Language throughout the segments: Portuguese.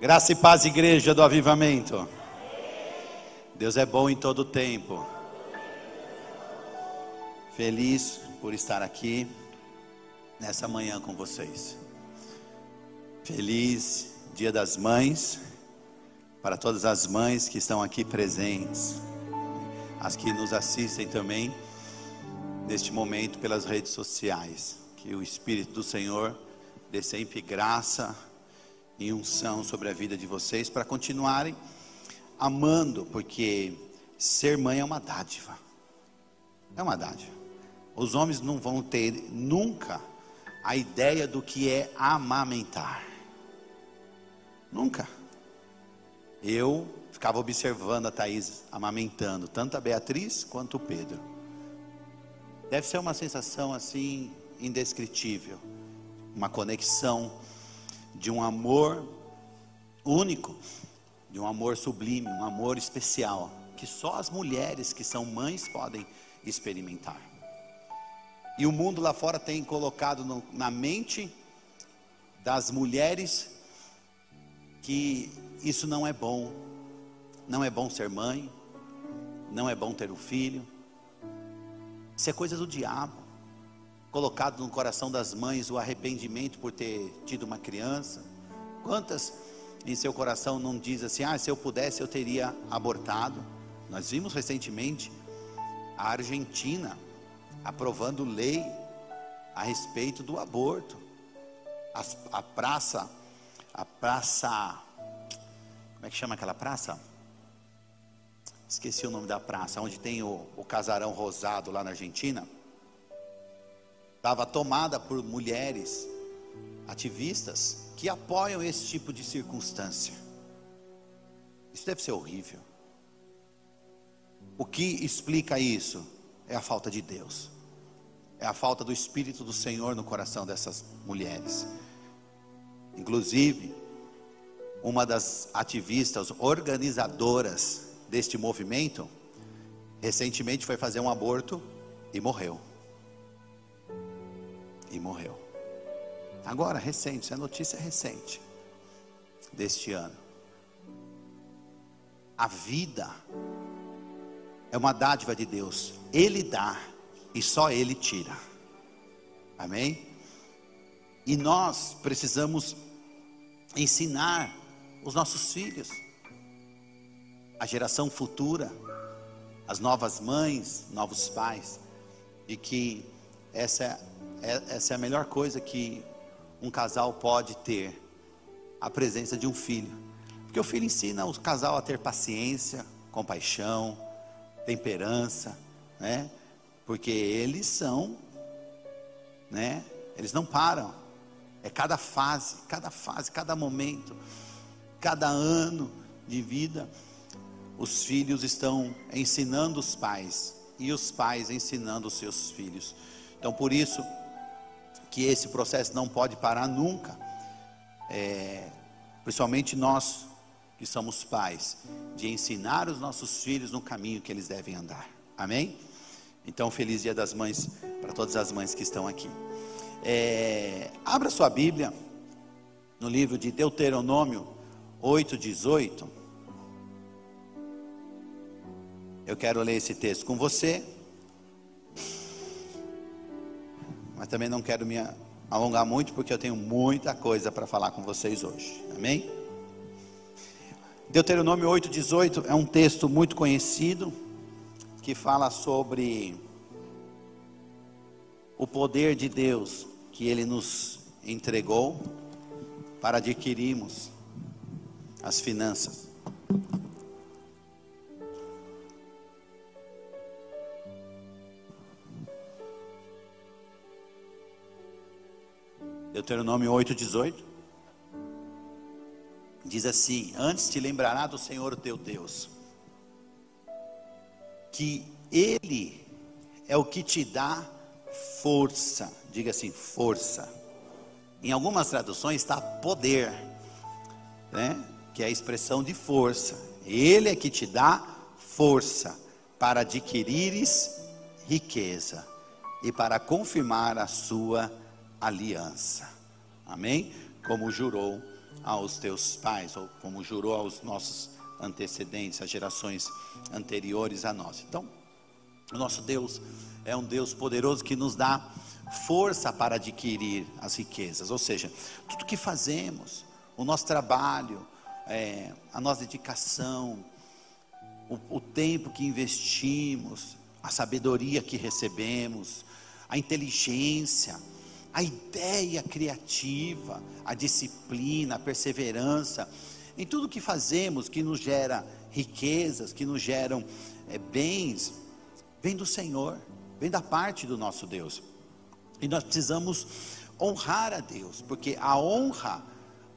Graça e paz, igreja do avivamento. Deus é bom em todo tempo. Feliz por estar aqui nessa manhã com vocês. Feliz Dia das Mães para todas as mães que estão aqui presentes, as que nos assistem também neste momento pelas redes sociais. Que o Espírito do Senhor dê sempre graça e unção sobre a vida de vocês para continuarem amando, porque ser mãe é uma dádiva. É uma dádiva. Os homens não vão ter nunca a ideia do que é amamentar. Nunca. Eu ficava observando a Thaís amamentando, tanto a Beatriz quanto o Pedro. Deve ser uma sensação assim indescritível, uma conexão de um amor único, de um amor sublime, um amor especial, que só as mulheres que são mães podem experimentar. E o mundo lá fora tem colocado no, na mente das mulheres que isso não é bom, não é bom ser mãe, não é bom ter um filho, isso é coisa do diabo colocado no coração das mães o arrependimento por ter tido uma criança? Quantas em seu coração não diz assim: "Ah, se eu pudesse eu teria abortado"? Nós vimos recentemente a Argentina aprovando lei a respeito do aborto. A, a praça, a praça, como é que chama aquela praça? Esqueci o nome da praça, onde tem o, o casarão rosado lá na Argentina estava tomada por mulheres ativistas que apoiam esse tipo de circunstância. Isso deve ser horrível. O que explica isso é a falta de Deus, é a falta do Espírito do Senhor no coração dessas mulheres. Inclusive, uma das ativistas organizadoras deste movimento, recentemente foi fazer um aborto e morreu e morreu. Agora, recente, essa notícia é recente deste ano. A vida é uma dádiva de Deus. Ele dá e só Ele tira. Amém? E nós precisamos ensinar os nossos filhos, a geração futura, as novas mães, novos pais, de que essa é, essa é a melhor coisa que um casal pode ter, a presença de um filho. Porque o filho ensina o casal a ter paciência, compaixão, temperança, né? Porque eles são, né? Eles não param. É cada fase, cada fase, cada momento, cada ano de vida, os filhos estão ensinando os pais e os pais ensinando os seus filhos. Então, por isso, que esse processo não pode parar nunca. É, principalmente nós que somos pais, de ensinar os nossos filhos no caminho que eles devem andar. Amém? Então, feliz Dia das Mães para todas as mães que estão aqui. É, abra sua Bíblia no livro de Deuteronômio 8,18. Eu quero ler esse texto com você. Mas também não quero me alongar muito, porque eu tenho muita coisa para falar com vocês hoje. Amém? Deuteronômio 8,18 é um texto muito conhecido, que fala sobre o poder de Deus que Ele nos entregou para adquirirmos as finanças. Deuteronômio 8,18. Diz assim: Antes te lembrará do Senhor teu Deus, que Ele é o que te dá força. Diga assim, força. Em algumas traduções está poder, né? que é a expressão de força. Ele é que te dá força para adquirires riqueza e para confirmar a sua aliança. Amém? Como jurou aos teus pais, ou como jurou aos nossos antecedentes, às gerações anteriores a nós. Então, o nosso Deus é um Deus poderoso que nos dá força para adquirir as riquezas, ou seja, tudo que fazemos, o nosso trabalho, é, a nossa dedicação, o, o tempo que investimos, a sabedoria que recebemos, a inteligência, a ideia criativa, a disciplina, a perseverança, em tudo que fazemos que nos gera riquezas, que nos geram é, bens, vem do Senhor, vem da parte do nosso Deus. E nós precisamos honrar a Deus, porque a honra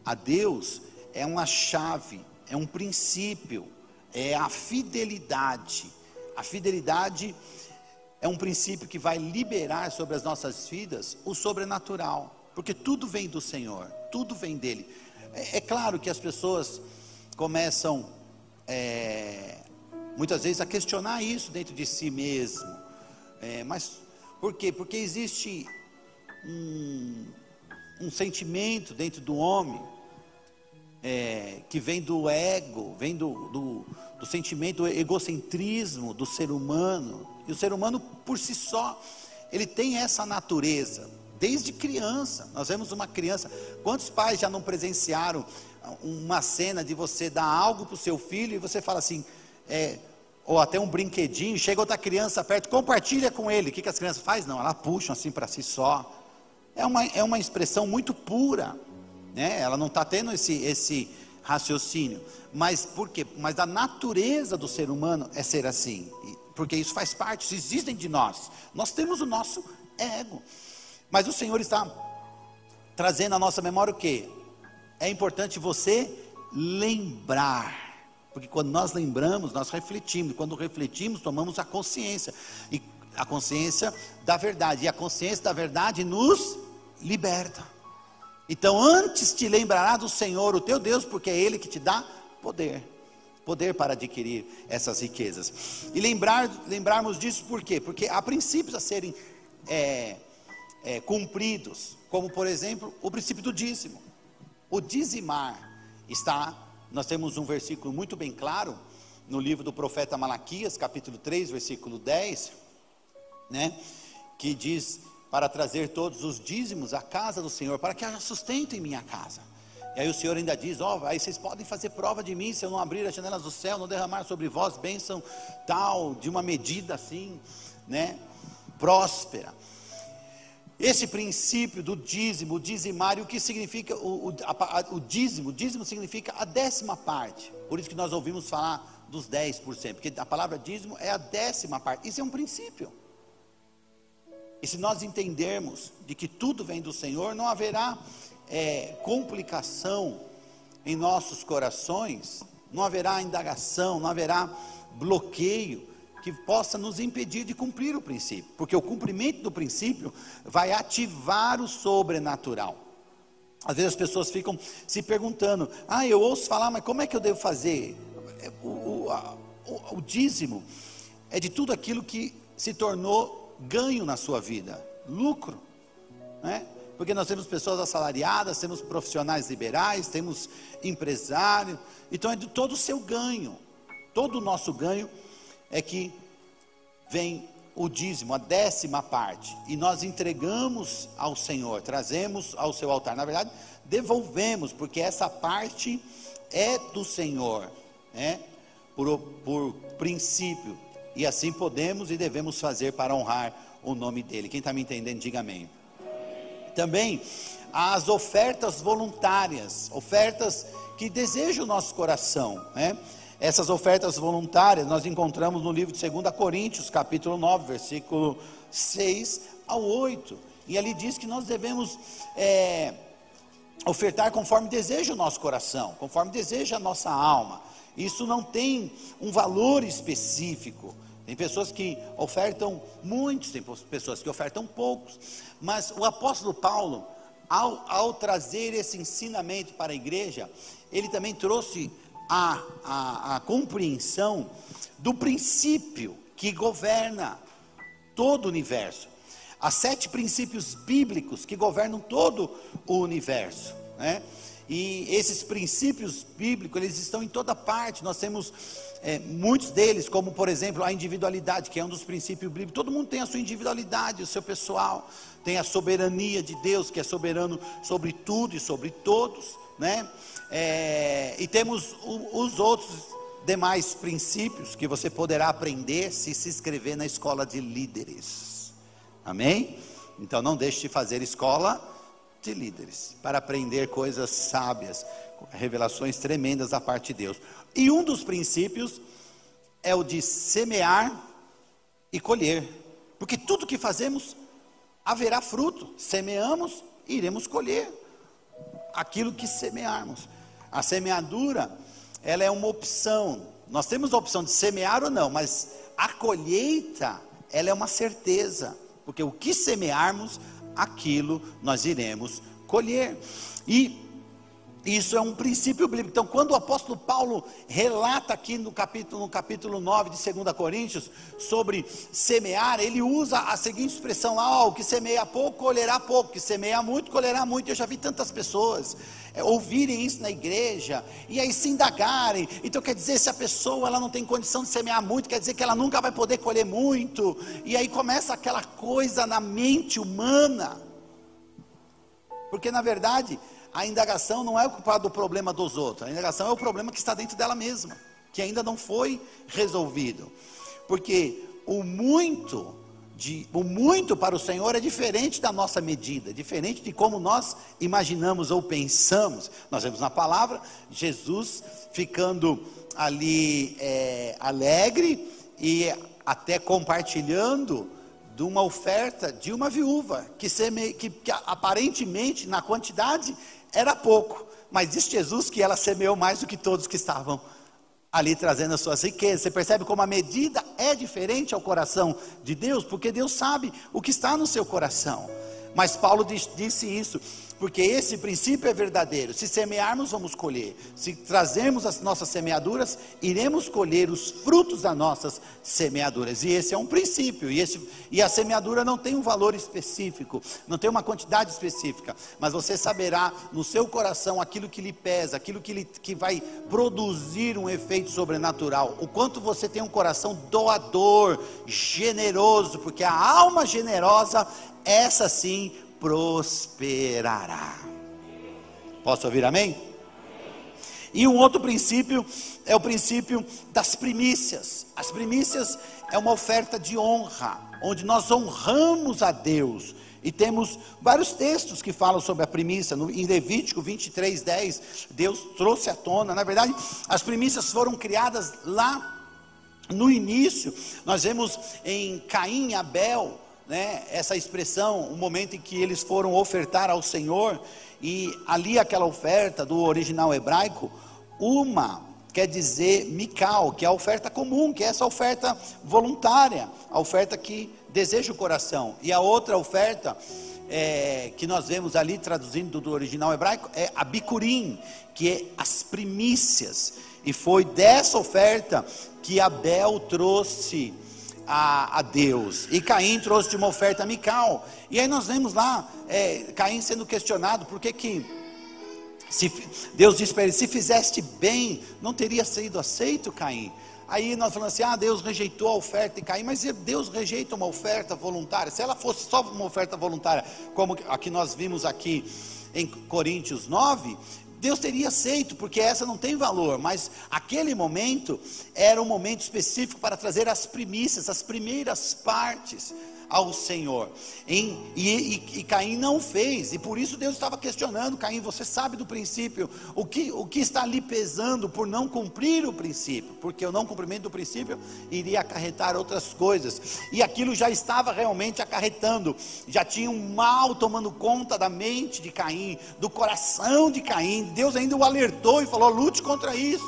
a Deus é uma chave, é um princípio, é a fidelidade. A fidelidade um princípio que vai liberar sobre as nossas vidas o sobrenatural, porque tudo vem do Senhor, tudo vem dele. É, é claro que as pessoas começam é, muitas vezes a questionar isso dentro de si mesmo, é, mas por quê? Porque existe um, um sentimento dentro do homem é, que vem do ego, vem do, do, do sentimento do egocentrismo do ser humano, e o ser humano, por si só, ele tem essa natureza, desde criança. Nós vemos uma criança. Quantos pais já não presenciaram uma cena de você dar algo para o seu filho e você fala assim, é, ou até um brinquedinho, chega outra criança perto, compartilha com ele. O que, que as crianças fazem? Não, elas puxam assim para si só. É uma, é uma expressão muito pura, né? ela não está tendo esse, esse raciocínio. Mas por quê? Mas a natureza do ser humano é ser assim porque isso faz parte, isso existe de nós. Nós temos o nosso ego. Mas o Senhor está trazendo à nossa memória o que? É importante você lembrar. Porque quando nós lembramos, nós refletimos. Quando refletimos, tomamos a consciência. E a consciência da verdade. E a consciência da verdade nos liberta. Então, antes te lembrará do Senhor, o teu Deus, porque é Ele que te dá poder poder para adquirir essas riquezas. E lembrar, lembrarmos disso por quê? Porque há princípios a serem é, é, cumpridos, como por exemplo o princípio do dízimo. O dizimar está, nós temos um versículo muito bem claro no livro do profeta Malaquias, capítulo 3, versículo 10, né? Que diz para trazer todos os dízimos à casa do Senhor, para que haja sustento em minha casa. E aí o Senhor ainda diz: Ó, oh, aí vocês podem fazer prova de mim se eu não abrir as janelas do céu, não derramar sobre vós bênção tal, de uma medida assim, né? Próspera. Esse princípio do dízimo, dizimário, o que significa o, o, a, o dízimo? Dízimo significa a décima parte. Por isso que nós ouvimos falar dos 10%, porque a palavra dízimo é a décima parte. Isso é um princípio. E se nós entendermos de que tudo vem do Senhor, não haverá é, complicação em nossos corações, não haverá indagação, não haverá bloqueio que possa nos impedir de cumprir o princípio, porque o cumprimento do princípio vai ativar o sobrenatural. Às vezes as pessoas ficam se perguntando: ah, eu ouço falar, mas como é que eu devo fazer? É, o, o, a, o, o dízimo é de tudo aquilo que se tornou ganho na sua vida, lucro, né? porque nós temos pessoas assalariadas, temos profissionais liberais, temos empresários, então é de todo o seu ganho, todo o nosso ganho é que vem o dízimo, a décima parte, e nós entregamos ao Senhor, trazemos ao seu altar, na verdade, devolvemos, porque essa parte é do Senhor, né? por, por princípio, e assim podemos e devemos fazer para honrar o nome dEle. Quem está me entendendo, diga amém. Também as ofertas voluntárias, ofertas que desejam o nosso coração, né? Essas ofertas voluntárias nós encontramos no livro de 2 Coríntios, capítulo 9, versículo 6 ao 8. E ali diz que nós devemos é, ofertar conforme deseja o nosso coração, conforme deseja a nossa alma. Isso não tem um valor específico. Tem pessoas que ofertam muitos, tem pessoas que ofertam poucos. Mas o apóstolo Paulo, ao, ao trazer esse ensinamento para a igreja, ele também trouxe a, a, a compreensão do princípio que governa todo o universo. Há sete princípios bíblicos que governam todo o universo. Né? E esses princípios bíblicos, eles estão em toda parte. Nós temos é, muitos deles, como por exemplo a individualidade, que é um dos princípios bíblicos. Todo mundo tem a sua individualidade, o seu pessoal, tem a soberania de Deus, que é soberano sobre tudo e sobre todos, né? É, e temos o, os outros demais princípios que você poderá aprender se se inscrever na escola de líderes. Amém? Então não deixe de fazer escola de líderes para aprender coisas sábias, revelações tremendas da parte de Deus. E um dos princípios é o de semear e colher, porque tudo que fazemos haverá fruto. Semeamos, iremos colher aquilo que semearmos. A semeadura, ela é uma opção. Nós temos a opção de semear ou não, mas a colheita, ela é uma certeza, porque o que semearmos, aquilo nós iremos colher. E isso é um princípio bíblico. Então, quando o apóstolo Paulo relata aqui no capítulo, no capítulo 9 de 2 Coríntios sobre semear, ele usa a seguinte expressão lá: ó, o que semeia pouco, colherá pouco, o que semeia muito, colherá muito. Eu já vi tantas pessoas é, ouvirem isso na igreja e aí se indagarem. Então, quer dizer, se a pessoa ela não tem condição de semear muito, quer dizer que ela nunca vai poder colher muito. E aí começa aquela coisa na mente humana. Porque na verdade, a indagação não é ocupar do problema dos outros, a indagação é o problema que está dentro dela mesma, que ainda não foi resolvido. Porque o muito de, o muito para o Senhor é diferente da nossa medida, diferente de como nós imaginamos ou pensamos. Nós vemos na palavra Jesus ficando ali é, alegre e até compartilhando de uma oferta de uma viúva que, seme, que, que aparentemente na quantidade era pouco, mas diz Jesus que ela semeou mais do que todos que estavam ali trazendo as suas riquezas. Você percebe como a medida é diferente ao coração de Deus, porque Deus sabe o que está no seu coração. Mas Paulo disse isso porque esse princípio é verdadeiro. Se semearmos, vamos colher. Se trazermos as nossas semeaduras, iremos colher os frutos das nossas semeaduras. E esse é um princípio. E, esse, e a semeadura não tem um valor específico, não tem uma quantidade específica. Mas você saberá no seu coração aquilo que lhe pesa, aquilo que, lhe, que vai produzir um efeito sobrenatural. O quanto você tem um coração doador, generoso, porque a alma generosa, essa sim prosperará. Posso ouvir amém? E um outro princípio é o princípio das primícias. As primícias é uma oferta de honra, onde nós honramos a Deus. E temos vários textos que falam sobre a primícia. No, em Levítico 23, 10, Deus trouxe à tona. Na verdade, as primícias foram criadas lá no início. Nós vemos em Caim e Abel, né, essa expressão, o momento em que eles foram ofertar ao Senhor, e ali aquela oferta do original hebraico, uma quer dizer mikal, que é a oferta comum, que é essa oferta voluntária, a oferta que deseja o coração, e a outra oferta é, que nós vemos ali traduzindo do original hebraico é a bicurim, que é as primícias, e foi dessa oferta que Abel trouxe a, a, Deus. E Caim trouxe de uma oferta amical. E aí nós vemos lá é, Caim sendo questionado por que que se, Deus disse para ele: se fizeste bem, não teria sido aceito, Caim. Aí nós falamos assim: ah, Deus rejeitou a oferta de Caim, mas Deus rejeita uma oferta voluntária. Se ela fosse só uma oferta voluntária, como a que nós vimos aqui em Coríntios 9, Deus teria aceito, porque essa não tem valor, mas aquele momento era um momento específico para trazer as primícias, as primeiras partes ao Senhor. E, e, e, Caim não fez, e por isso Deus estava questionando: Caim, você sabe do princípio, o que, o que está ali pesando por não cumprir o princípio? Porque o não cumprimento do princípio iria acarretar outras coisas, e aquilo já estava realmente acarretando, já tinha um mal tomando conta da mente de Caim, do coração de Caim. Deus ainda o alertou e falou: lute contra isso,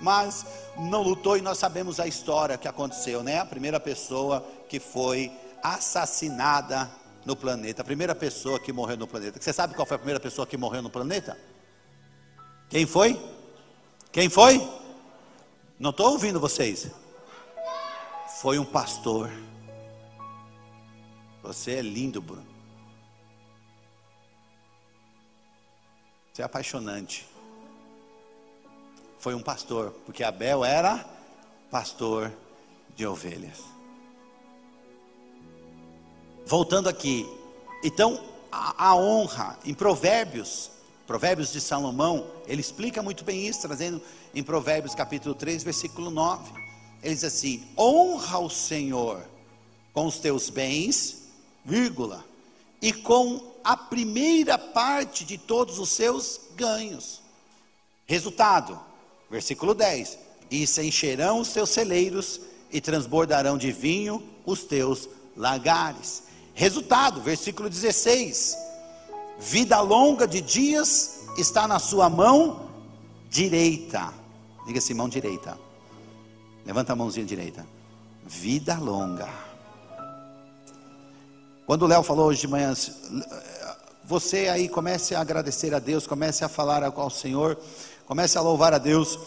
mas não lutou, e nós sabemos a história que aconteceu, né? A primeira pessoa que foi assassinada no planeta. A primeira pessoa que morreu no planeta. Você sabe qual foi a primeira pessoa que morreu no planeta? Quem foi? Quem foi? Não estou ouvindo vocês. Foi um pastor. Você é lindo, Bruno. Isso é apaixonante. Foi um pastor, porque Abel era pastor de ovelhas. Voltando aqui, então a, a honra em Provérbios, Provérbios de Salomão, ele explica muito bem isso, trazendo em Provérbios capítulo 3, versículo 9. Ele diz assim: honra o Senhor com os teus bens, vírgula, e com a primeira parte de todos os seus ganhos. Resultado, versículo 10: E se encherão os teus celeiros e transbordarão de vinho os teus lagares. Resultado, versículo 16: Vida longa de dias está na sua mão direita. Diga assim, mão direita. Levanta a mãozinha direita. Vida longa. Quando o Léo falou hoje de manhã, você aí comece a agradecer a Deus, comece a falar ao Senhor, comece a louvar a Deus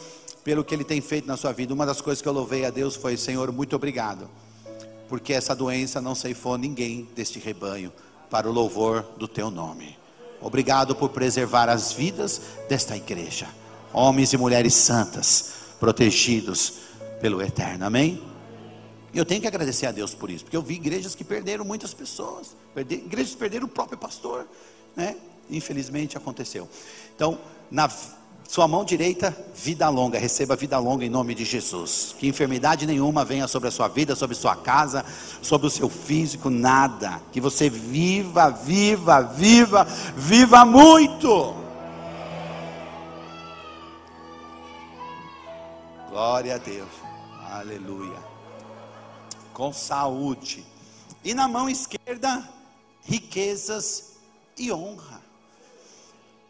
pelo que Ele tem feito na sua vida. Uma das coisas que eu louvei a Deus foi: Senhor, muito obrigado, porque essa doença não ceifou ninguém deste rebanho, para o louvor do Teu nome. Obrigado por preservar as vidas desta igreja, homens e mulheres santas, protegidos pelo Eterno. Amém? Eu tenho que agradecer a Deus por isso, porque eu vi igrejas que perderam muitas pessoas, igrejas que perderam o próprio pastor, né? Infelizmente aconteceu. Então, na sua mão direita, vida longa, receba vida longa em nome de Jesus. Que enfermidade nenhuma venha sobre a sua vida, sobre sua casa, sobre o seu físico, nada. Que você viva, viva, viva, viva muito. Glória a Deus. Aleluia com saúde. E na mão esquerda, riquezas e honra.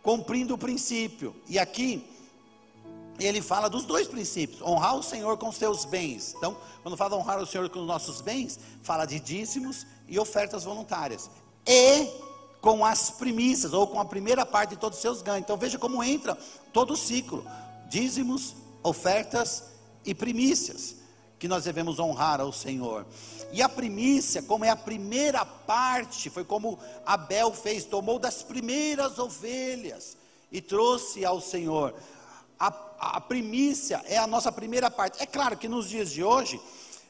Cumprindo o princípio. E aqui, ele fala dos dois princípios: honrar o Senhor com os teus bens. Então, quando fala honrar o Senhor com os nossos bens, fala de dízimos e ofertas voluntárias. E com as primícias, ou com a primeira parte de todos os seus ganhos. Então, veja como entra todo o ciclo: dízimos, ofertas e primícias que nós devemos honrar ao Senhor. E a primícia, como é a primeira parte, foi como Abel fez, tomou das primeiras ovelhas e trouxe ao Senhor. A, a primícia é a nossa primeira parte. É claro que nos dias de hoje,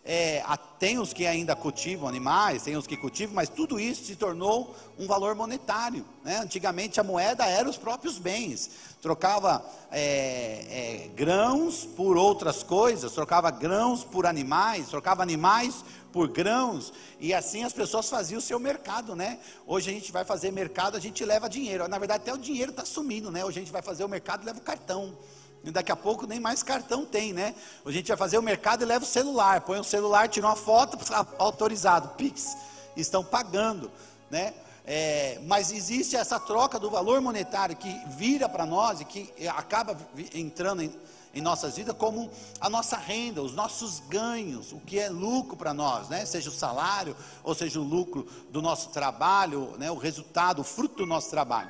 é, tem os que ainda cultivam animais, tem os que cultivam, mas tudo isso se tornou um valor monetário. Né? Antigamente a moeda era os próprios bens, trocava é, é, grãos por outras coisas, trocava grãos por animais, trocava animais por grãos, e assim as pessoas faziam o seu mercado, né? Hoje a gente vai fazer mercado, a gente leva dinheiro. Na verdade, até o dinheiro está sumindo, né? Hoje a gente vai fazer o mercado e leva o cartão. E daqui a pouco nem mais cartão tem, né? A gente vai fazer o mercado e leva o celular. Põe o celular, tira uma foto, autorizado, Pix. Estão pagando, né? É, mas existe essa troca do valor monetário que vira para nós e que acaba entrando em, em, nossas vidas como a nossa renda, os nossos ganhos, o que é lucro para nós, né? seja o salário, ou seja o lucro do nosso trabalho, né? o resultado, o fruto do nosso trabalho.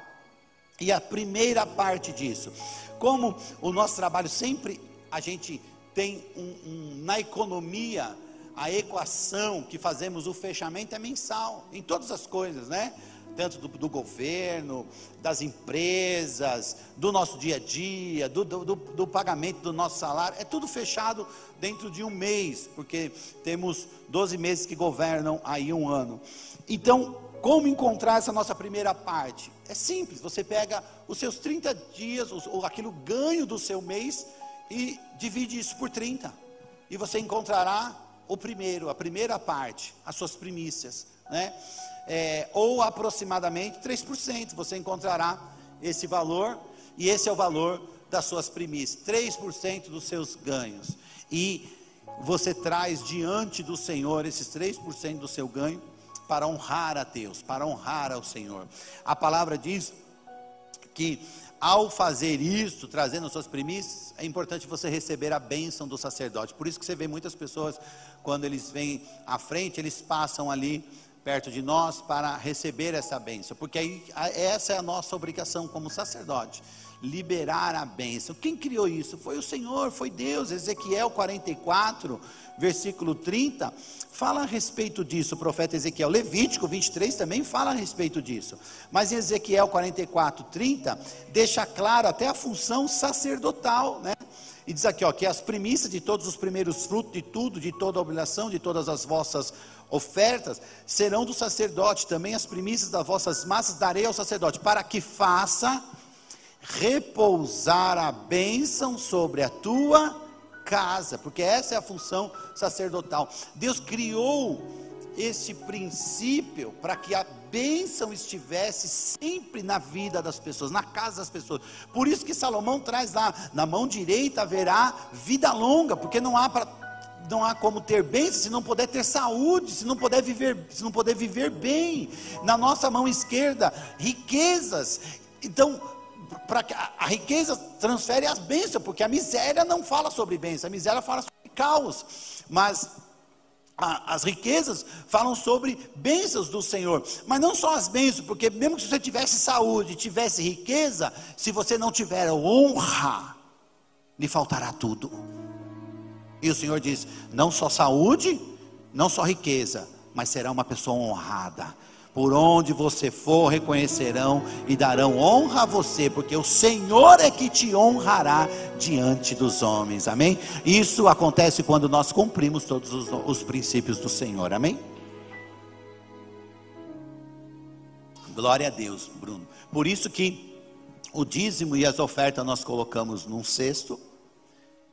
E a primeira parte disso, como o nosso trabalho sempre a gente tem um, um, na economia a equação que fazemos o fechamento é mensal em todas as coisas, né? Tanto do, do governo, das empresas, do nosso dia a dia, do, do, do, pagamento do nosso salário, é tudo fechado dentro de um mês, porque temos 12 meses que governam aí um ano. Então, como encontrar essa nossa primeira parte? É simples, você pega os seus 30 dias, ou aquilo ganho do seu mês, e divide isso por 30. E você encontrará o primeiro, a primeira parte, as suas primícias, né? É, ou aproximadamente 3%. Você encontrará esse valor, e esse é o valor das suas primícias, 3% dos seus ganhos. E você traz diante do Senhor esses 3% do seu ganho para honrar a Deus, para honrar ao Senhor. A palavra diz que ao fazer isso, trazendo as suas primícias, é importante você receber a bênção do sacerdote. Por isso que você vê muitas pessoas, quando eles vêm à frente, eles passam ali perto de nós para receber essa bênção, porque aí essa é a nossa obrigação como sacerdote. liberar a bênção. Quem criou isso? Foi o Senhor, foi Deus. Ezequiel 44, versículo 30, fala a respeito disso. O profeta Ezequiel, Levítico 23 também fala a respeito disso. Mas em Ezequiel 44, 30, deixa claro até a função sacerdotal, né? E diz aqui, ó, que as primícias de todos os primeiros frutos de tudo, de toda a obrigação, de todas as vossas ofertas, serão do sacerdote. Também as primícias das vossas massas darei ao sacerdote, para que faça repousar a bênção sobre a tua casa, porque essa é a função sacerdotal. Deus criou esse princípio para que a bênção estivesse sempre na vida das pessoas, na casa das pessoas. Por isso que Salomão traz lá, na mão direita haverá vida longa, porque não há para não há como ter bênção se não puder ter saúde, se não puder viver, se não puder viver bem. Na nossa mão esquerda, riquezas. Então, para a, a riqueza transfere as bênçãos, porque a miséria não fala sobre bênção, a miséria fala sobre caos. Mas as riquezas falam sobre bênçãos do Senhor, mas não só as bênçãos, porque mesmo que você tivesse saúde, tivesse riqueza, se você não tiver honra, lhe faltará tudo. E o Senhor diz: não só saúde, não só riqueza, mas será uma pessoa honrada. Por onde você for, reconhecerão e darão honra a você, porque o Senhor é que te honrará diante dos homens, amém? Isso acontece quando nós cumprimos todos os, os princípios do Senhor, amém? Glória a Deus, Bruno. Por isso que o dízimo e as ofertas nós colocamos num cesto,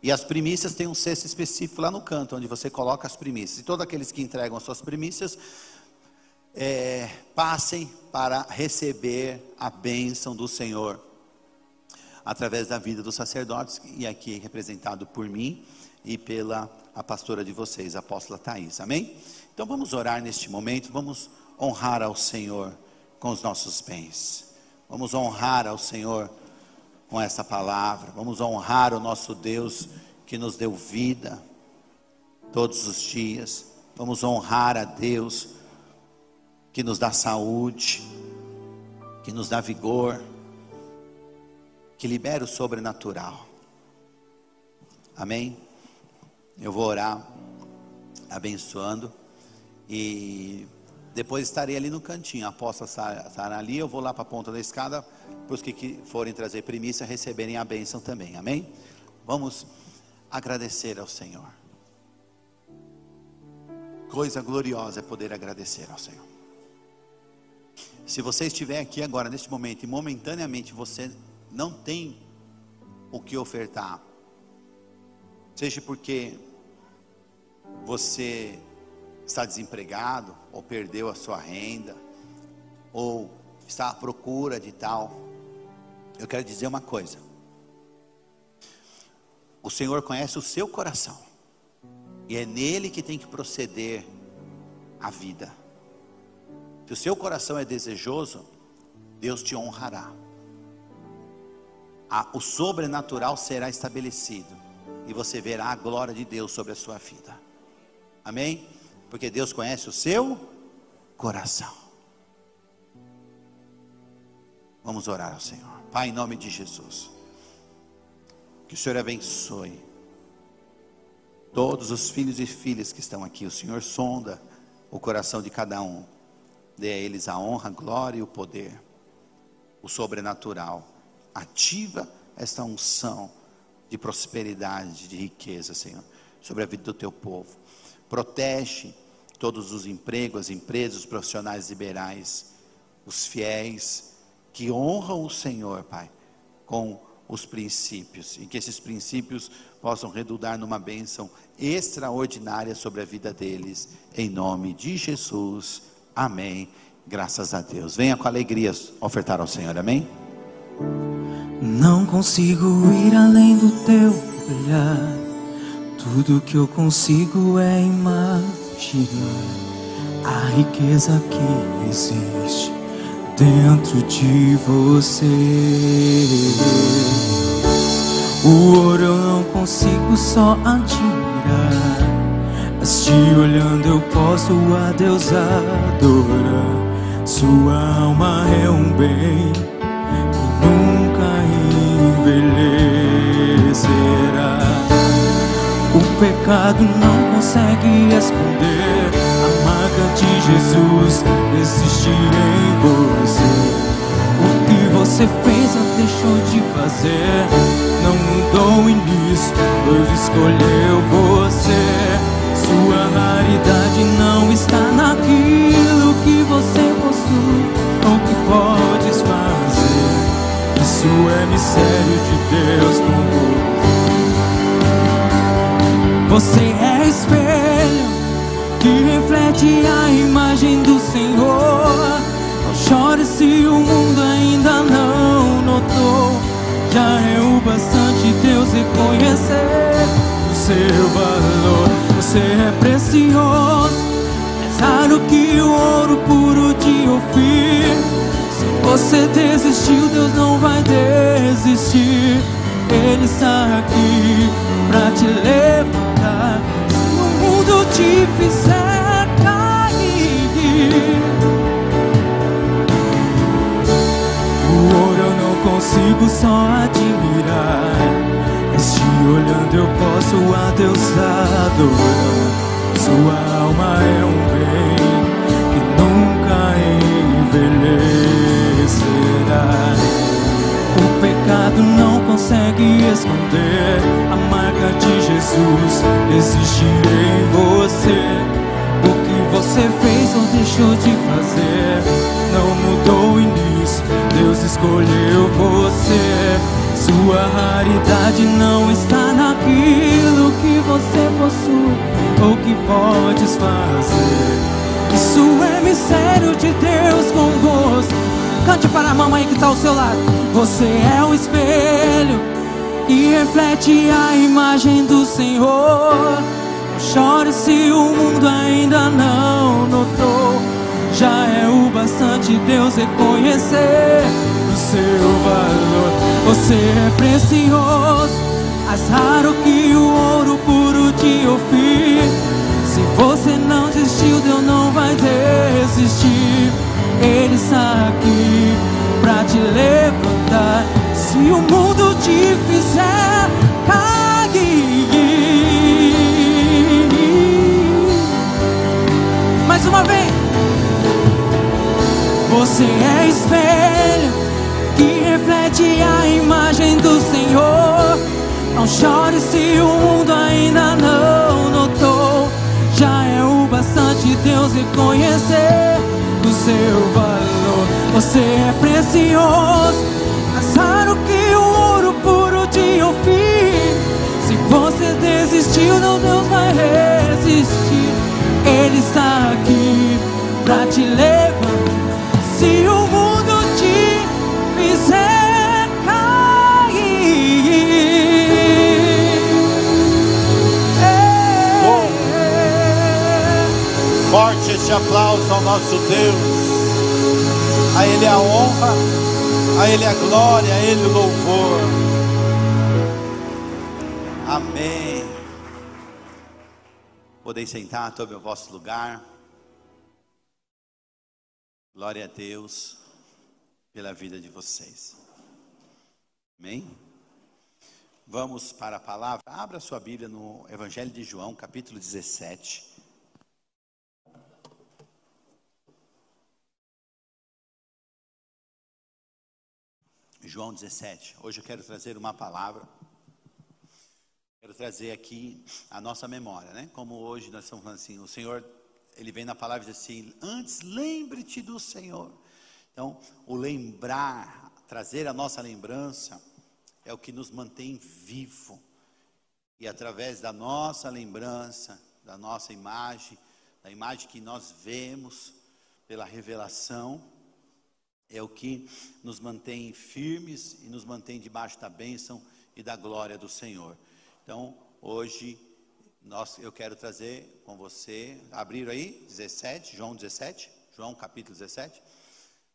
e as primícias tem um cesto específico lá no canto, onde você coloca as primícias. E todos aqueles que entregam as suas primícias é, passem para receber a bênção do Senhor através da vida dos sacerdotes, e aqui representado por mim e pela a pastora de vocês, a apóstola Thais, amém? Então vamos orar neste momento, vamos honrar ao Senhor com os nossos bens, vamos honrar ao Senhor com essa palavra, vamos honrar o nosso Deus que nos deu vida todos os dias, vamos honrar a Deus que nos dá saúde, que nos dá vigor, que libera o sobrenatural. Amém? Eu vou orar abençoando e depois estarei ali no cantinho. A aposta estará ali, eu vou lá para a ponta da escada para os que forem trazer primícia receberem a bênção também. Amém? Vamos agradecer ao Senhor. Coisa gloriosa é poder agradecer ao Senhor. Se você estiver aqui agora, neste momento, e momentaneamente você não tem o que ofertar, seja porque você está desempregado, ou perdeu a sua renda, ou está à procura de tal, eu quero dizer uma coisa: o Senhor conhece o seu coração, e é nele que tem que proceder a vida. Se o seu coração é desejoso, Deus te honrará. o sobrenatural será estabelecido e você verá a glória de Deus sobre a sua vida. Amém? Porque Deus conhece o seu coração. Vamos orar ao Senhor. Pai, em nome de Jesus. Que o Senhor abençoe todos os filhos e filhas que estão aqui. O Senhor sonda o coração de cada um. Dê a eles a honra, a glória e o poder, o sobrenatural. Ativa esta unção de prosperidade, de riqueza, Senhor, sobre a vida do teu povo. Protege todos os empregos, as empresas, os profissionais liberais, os fiéis que honram o Senhor, Pai, com os princípios, e que esses princípios possam redundar numa bênção extraordinária sobre a vida deles, em nome de Jesus. Amém. Graças a Deus. Venha com alegria ofertar ao Senhor. Amém. Não consigo ir além do teu olhar. Tudo que eu consigo é imaginar a riqueza que existe dentro de você. O ouro eu não consigo só admirar mas te olhando eu posso a Deus adorar. Sua alma é um bem que nunca envelhecerá. Pecado não consegue esconder a marca de Jesus existe em você. O que você fez ou deixou de fazer não mudou o início, Deus escolheu você. Sua raridade não está naquilo você. É espelho que reflete a imagem do Senhor. Não chore se o mundo ainda não notou. Já é o bastante Deus reconhecer o seu valor. Você é precioso, mais raro que o ouro puro de Ofir. Se você desistiu, Deus não vai desistir. Ele está aqui pra te levantar. Te fizer cair, o ouro eu não consigo só admirar. Mas te olhando eu posso a Deus adorar. Sua alma é um bem que nunca envelhecerá. O pecado não consegue esconder a marca de Jesus existe em você. O que você fez ou deixou de fazer não mudou o início. Deus escolheu você. Sua raridade não está naquilo que você possui ou que podes fazer. Isso é mistério de Deus convosco. Cante para a mamãe que está ao seu lado. Você é um espelho que reflete a imagem do Senhor. Não chore se o mundo ainda não notou. Já é o bastante Deus reconhecer o seu valor. Você é precioso, mais raro que o ouro puro de Ofir. Se você não desistiu, Deus não vai desistir. Ele está aqui pra te levantar. Se o mundo te fizer cair, mais uma vez. Você é espelho que reflete a imagem do Senhor. Não chore se o mundo ainda não notou. Já é o bastante Deus reconhecer o seu valor. Você é precioso, de Ofir. Se você desistiu, não Deus vai resistir. Ele está aqui pra te levantar. Se o mundo te fizer cair. Forte este aplauso ao nosso Deus. A Ele a honra, a Ele a glória, a Ele o louvor. Amém. Podem sentar, tome o vosso lugar. Glória a Deus pela vida de vocês. Amém? Vamos para a palavra. Abra sua Bíblia no Evangelho de João, capítulo 17. João 17. Hoje eu quero trazer uma palavra. Quero trazer aqui a nossa memória, né? Como hoje nós estamos falando assim, o Senhor, ele vem na palavra e diz assim: "Antes lembre-te do Senhor". Então, o lembrar, trazer a nossa lembrança é o que nos mantém vivo. E através da nossa lembrança, da nossa imagem, da imagem que nós vemos pela revelação, é o que nos mantém firmes e nos mantém debaixo da bênção e da glória do Senhor. Então, hoje, nós, eu quero trazer com você, abrir aí, 17, João 17, João capítulo 17,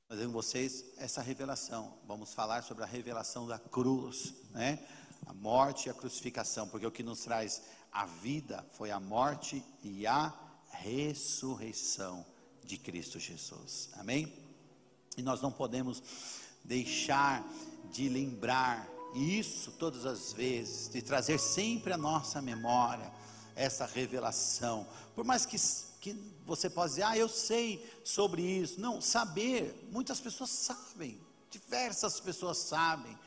trazer com vocês essa revelação. Vamos falar sobre a revelação da cruz, né? A morte e a crucificação, porque o que nos traz a vida foi a morte e a ressurreição de Cristo Jesus. Amém? E nós não podemos deixar de lembrar Isso todas as vezes, de trazer sempre à nossa memória essa revelação. Por mais que, que você possa dizer, ah, eu sei sobre isso. Não, saber, muitas pessoas sabem, diversas pessoas sabem.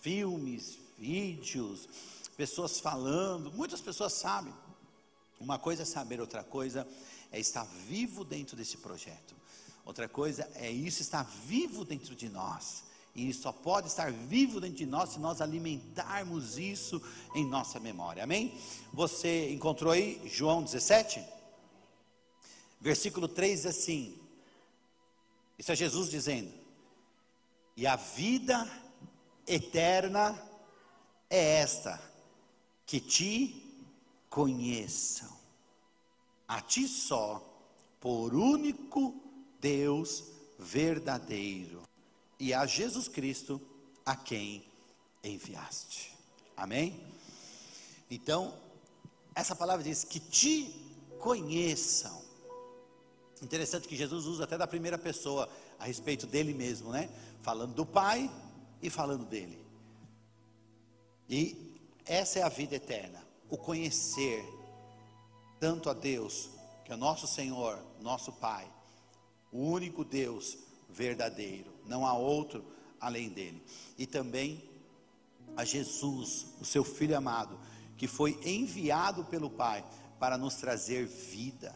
Filmes, vídeos, pessoas falando, muitas pessoas sabem. Uma coisa é saber, outra coisa é estar vivo dentro desse projeto. Outra coisa é isso estar vivo dentro de nós. E isso só pode estar vivo dentro de nós se nós alimentarmos isso em nossa memória. Amém? Você encontrou aí João 17? Versículo 3 assim. Isso é Jesus dizendo: E a vida eterna é esta, que te conheçam, a ti só, por único Deus verdadeiro e a Jesus Cristo a quem enviaste. Amém? Então, essa palavra diz que te conheçam. Interessante que Jesus usa até da primeira pessoa a respeito dele mesmo, né? Falando do Pai e falando dele. E essa é a vida eterna, o conhecer tanto a Deus, que é nosso Senhor, nosso Pai, o único Deus verdadeiro, não há outro além dele. E também a Jesus, o seu filho amado, que foi enviado pelo Pai para nos trazer vida,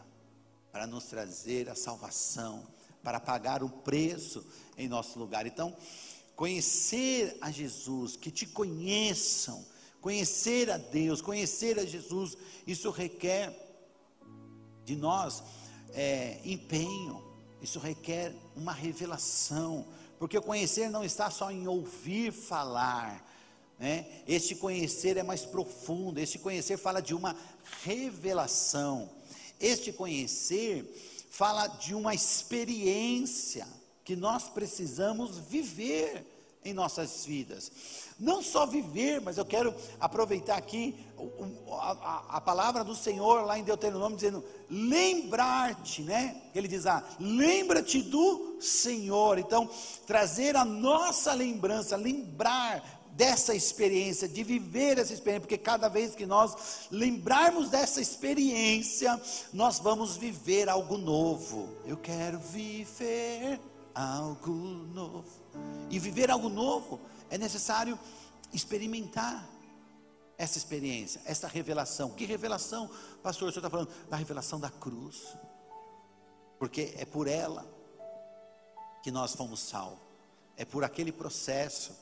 para nos trazer a salvação, para pagar o preço em nosso lugar. Então, conhecer a Jesus, que te conheçam, conhecer a Deus, conhecer a Jesus, isso requer de nós é, empenho, isso requer uma revelação, porque conhecer não está só em ouvir falar, né? Este conhecer é mais profundo, este conhecer fala de uma revelação, este conhecer fala de uma experiência que nós precisamos viver em nossas vidas. Não só viver, mas eu quero aproveitar aqui a, a, a palavra do Senhor lá em Deuteronômio dizendo: lembrar-te, né? Ele diz: ah, lembra-te do Senhor. Então, trazer a nossa lembrança, lembrar dessa experiência, de viver essa experiência, porque cada vez que nós lembrarmos dessa experiência, nós vamos viver algo novo. Eu quero viver algo novo. E viver algo novo é necessário experimentar essa experiência, essa revelação. Que revelação, pastor? O senhor está falando da revelação da cruz, porque é por ela que nós fomos salvos, é por aquele processo,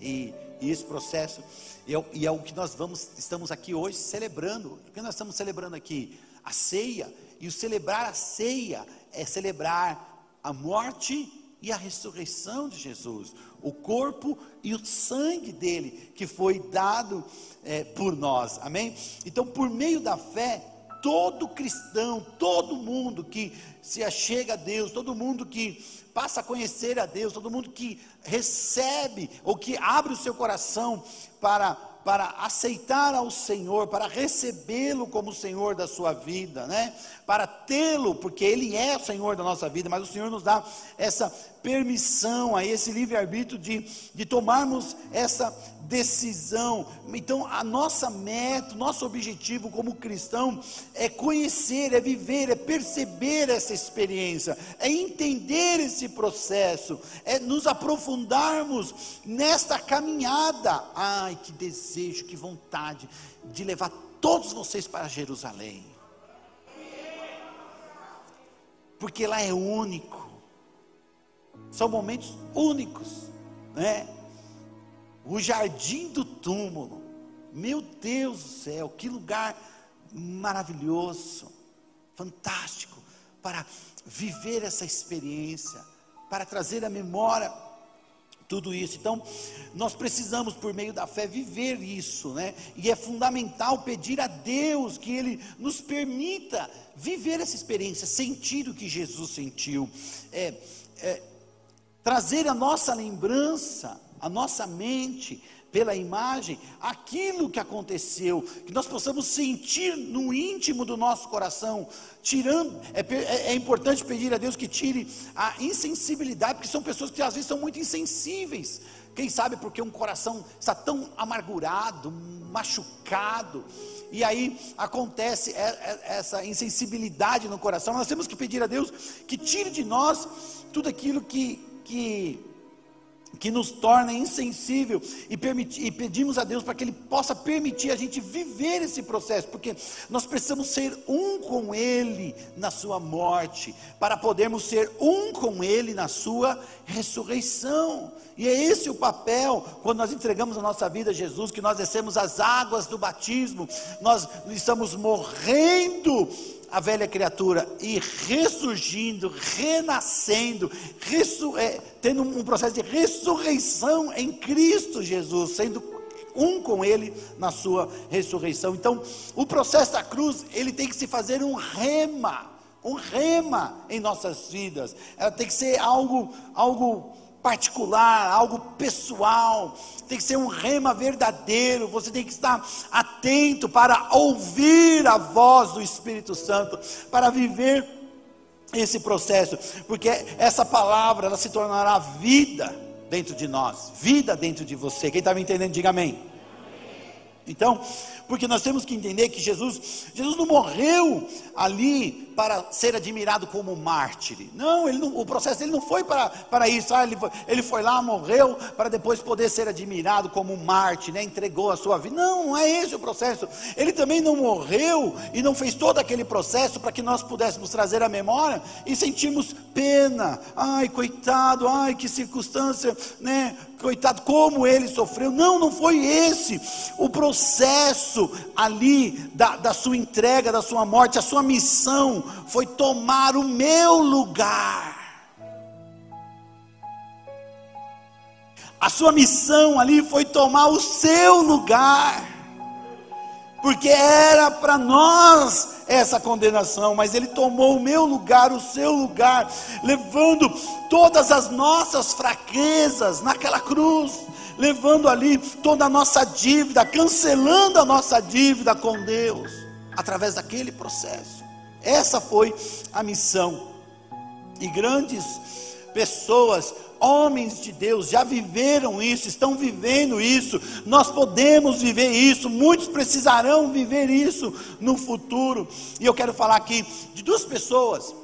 e, e esse processo, e é, e é, o que nós vamos, estamos aqui hoje celebrando. O que nós estamos celebrando aqui? A ceia, e o celebrar a ceia é celebrar a morte e a ressurreição de Jesus, o corpo e o sangue dele que foi dado é, por nós, amém? Então, por meio da fé, todo cristão, todo mundo que se achega a Deus, todo mundo que passa a conhecer a Deus, todo mundo que recebe ou que abre o seu coração para para aceitar ao Senhor, para recebê-lo como Senhor da sua vida, né? Para tê-lo, porque Ele é o Senhor da nossa vida, mas o Senhor nos dá essa permissão, a esse livre-arbítrio de, de tomarmos essa decisão. Então, a nossa meta, nosso objetivo como cristão é conhecer, é viver, é perceber essa experiência, é entender esse processo, é nos aprofundarmos nesta caminhada. Ai, que desejo, que vontade de levar todos vocês para Jerusalém. Porque lá é único são momentos únicos, né? O jardim do túmulo, meu Deus do céu, que lugar maravilhoso, fantástico, para viver essa experiência, para trazer à memória tudo isso. Então, nós precisamos, por meio da fé, viver isso, né? E é fundamental pedir a Deus que Ele nos permita viver essa experiência, sentir o que Jesus sentiu. É, é, trazer a nossa lembrança, a nossa mente, pela imagem aquilo que aconteceu, que nós possamos sentir no íntimo do nosso coração, tirando, é, é, é, importante pedir a Deus que tire a insensibilidade, porque são pessoas que às vezes são muito insensíveis, quem sabe porque um coração está tão amargurado, machucado, e aí acontece essa insensibilidade no coração, nós temos que pedir a Deus que tire de nós tudo aquilo que, que que nos torna insensível e, e pedimos a Deus para que Ele possa permitir a gente viver esse processo, porque nós precisamos ser um com Ele na Sua morte, para podermos ser um com Ele na Sua ressurreição. E é esse o papel quando nós entregamos a nossa vida a Jesus, que nós descemos as águas do batismo, nós estamos morrendo a velha criatura e ressurgindo, renascendo, é, tendo um processo de ressurreição em Cristo Jesus, sendo um com Ele na sua ressurreição. Então, o processo da cruz, ele tem que se fazer um rema, um rema em nossas vidas. Ela tem que ser algo, algo particular, algo pessoal, tem que ser um rema verdadeiro, você tem que estar atento para ouvir a voz do Espírito Santo, para viver esse processo, porque essa palavra ela se tornará vida dentro de nós, vida dentro de você. Quem está me entendendo, diga amém. Então, porque nós temos que entender que Jesus, Jesus não morreu ali para ser admirado como mártir. Não, ele não, o processo dele não foi para, para isso. Ah, ele, foi, ele foi lá, morreu, para depois poder ser admirado como mártir, né? entregou a sua vida. Não, não é esse o processo. Ele também não morreu e não fez todo aquele processo para que nós pudéssemos trazer a memória e sentirmos pena. Ai, coitado, ai, que circunstância, né? Coitado, como ele sofreu. Não, não foi esse o processo ali da, da sua entrega, da sua morte, a sua missão foi tomar o meu lugar. A sua missão ali foi tomar o seu lugar, porque era para nós essa condenação, mas Ele tomou o meu lugar, o seu lugar, levando todas as nossas fraquezas naquela cruz, levando ali toda a nossa dívida, cancelando a nossa dívida com Deus, através daquele processo. Essa foi a missão. E grandes pessoas, homens de Deus, já viveram isso, estão vivendo isso. Nós podemos viver isso, muitos precisarão viver isso no futuro. E eu quero falar aqui de duas pessoas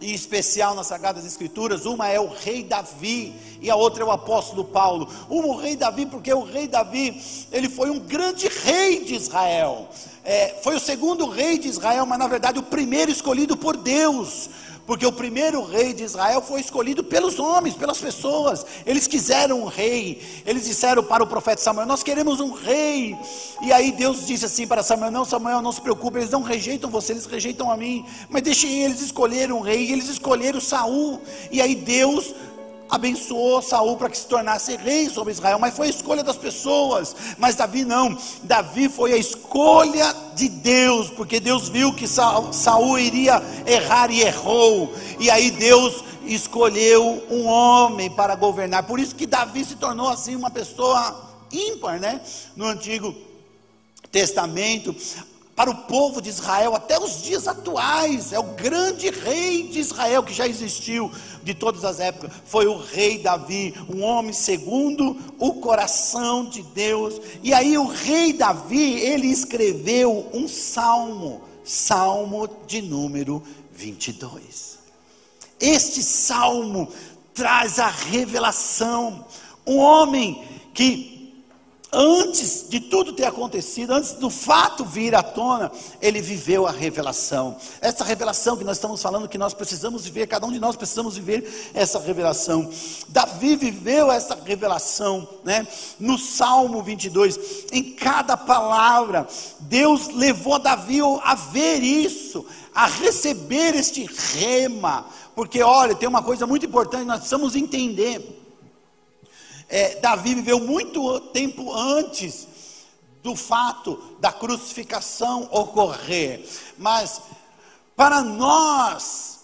em especial nas Sagradas Escrituras, uma é o rei Davi e a outra é o apóstolo Paulo. Uma o rei Davi, porque o rei Davi, ele foi um grande rei de Israel. É, foi o segundo rei de Israel, mas na verdade o primeiro escolhido por Deus porque o primeiro rei de Israel foi escolhido pelos homens, pelas pessoas. Eles quiseram um rei. Eles disseram para o profeta Samuel: Nós queremos um rei. E aí Deus disse assim para Samuel: Não, Samuel, não se preocupe, eles não rejeitam você, eles rejeitam a mim. Mas deixem eles escolher um rei. E eles escolheram Saul. E aí Deus abençoou Saul para que se tornasse rei sobre Israel, mas foi a escolha das pessoas. Mas Davi não. Davi foi a escolha de Deus, porque Deus viu que Saul iria errar e errou. E aí Deus escolheu um homem para governar. Por isso que Davi se tornou assim uma pessoa ímpar, né? No Antigo Testamento, para o povo de Israel até os dias atuais. É o grande rei de Israel que já existiu de todas as épocas. Foi o rei Davi, um homem segundo o coração de Deus. E aí o rei Davi, ele escreveu um salmo, salmo de número 22. Este salmo traz a revelação. Um homem que antes de tudo ter acontecido, antes do fato vir à tona, ele viveu a revelação. Essa revelação que nós estamos falando, que nós precisamos viver, cada um de nós precisamos viver essa revelação. Davi viveu essa revelação, né? No Salmo 22, em cada palavra, Deus levou Davi a ver isso, a receber este rema, porque olha, tem uma coisa muito importante, nós precisamos entender é, Davi viveu muito tempo antes do fato da crucificação ocorrer, mas para nós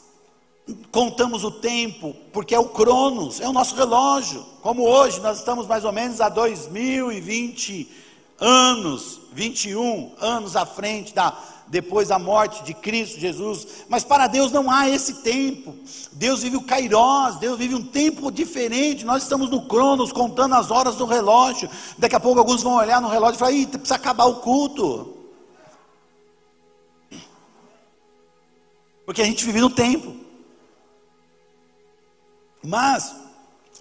contamos o tempo, porque é o Cronos, é o nosso relógio. Como hoje nós estamos mais ou menos a 2020 anos, 21 anos à frente da depois da morte de Cristo Jesus, mas para Deus não há esse tempo. Deus vive o Kairós, Deus vive um tempo diferente. Nós estamos no Cronos contando as horas do relógio. Daqui a pouco alguns vão olhar no relógio e falar: "Ih, precisa acabar o culto". Porque a gente vive no tempo. Mas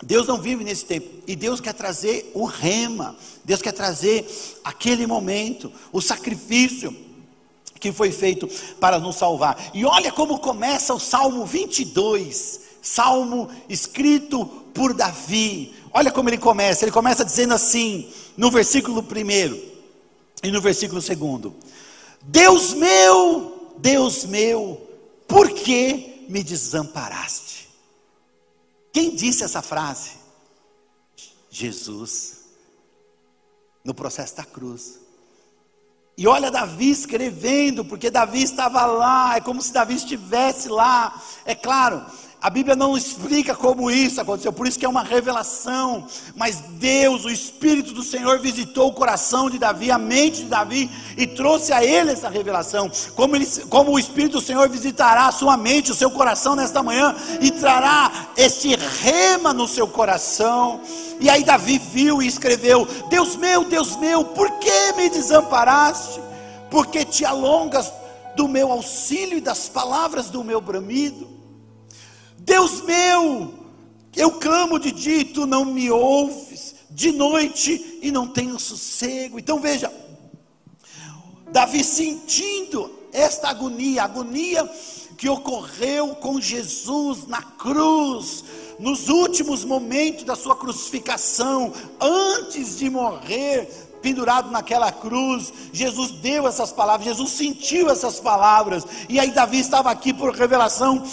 Deus não vive nesse tempo. E Deus quer trazer o rema. Deus quer trazer aquele momento, o sacrifício que foi feito para nos salvar. E olha como começa o Salmo 22, salmo escrito por Davi. Olha como ele começa. Ele começa dizendo assim, no versículo 1 e no versículo 2: Deus meu, Deus meu, por que me desamparaste? Quem disse essa frase? Jesus, no processo da cruz. E olha Davi escrevendo, porque Davi estava lá, é como se Davi estivesse lá. É claro, a Bíblia não explica como isso aconteceu, por isso que é uma revelação. Mas Deus, o Espírito do Senhor, visitou o coração de Davi, a mente de Davi, e trouxe a ele essa revelação. Como, ele, como o Espírito do Senhor visitará a sua mente, o seu coração nesta manhã, e trará este rema no seu coração. E aí Davi viu e escreveu: Deus meu, Deus meu, por que me desamparaste? Porque te alongas do meu auxílio e das palavras do meu bramido. Deus meu, eu clamo de dia e tu não me ouves, de noite e não tenho sossego. Então veja, Davi sentindo esta agonia, agonia que ocorreu com Jesus na cruz, nos últimos momentos da sua crucificação, antes de morrer, pendurado naquela cruz, Jesus deu essas palavras, Jesus sentiu essas palavras, e aí Davi estava aqui por revelação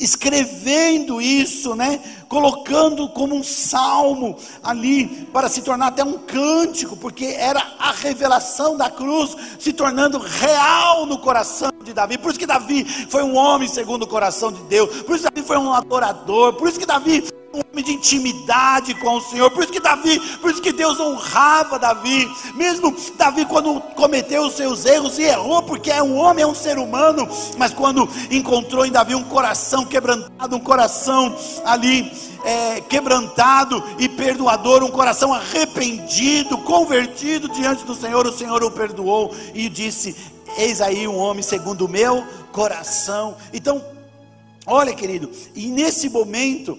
escrevendo isso, né? Colocando como um salmo ali para se tornar até um cântico, porque era a revelação da cruz se tornando real no coração de Davi. Por isso que Davi foi um homem segundo o coração de Deus. Por isso que Davi foi um adorador. Por isso que Davi um homem de intimidade com o Senhor. Por isso que Davi, por isso que Deus honrava Davi. Mesmo Davi quando cometeu os seus erros e errou porque é um homem, é um ser humano, mas quando encontrou em Davi um coração quebrantado, um coração ali é, quebrantado e perdoador, um coração arrependido, convertido diante do Senhor, o Senhor o perdoou e disse: Eis aí um homem segundo o meu coração. Então, olha, querido, e nesse momento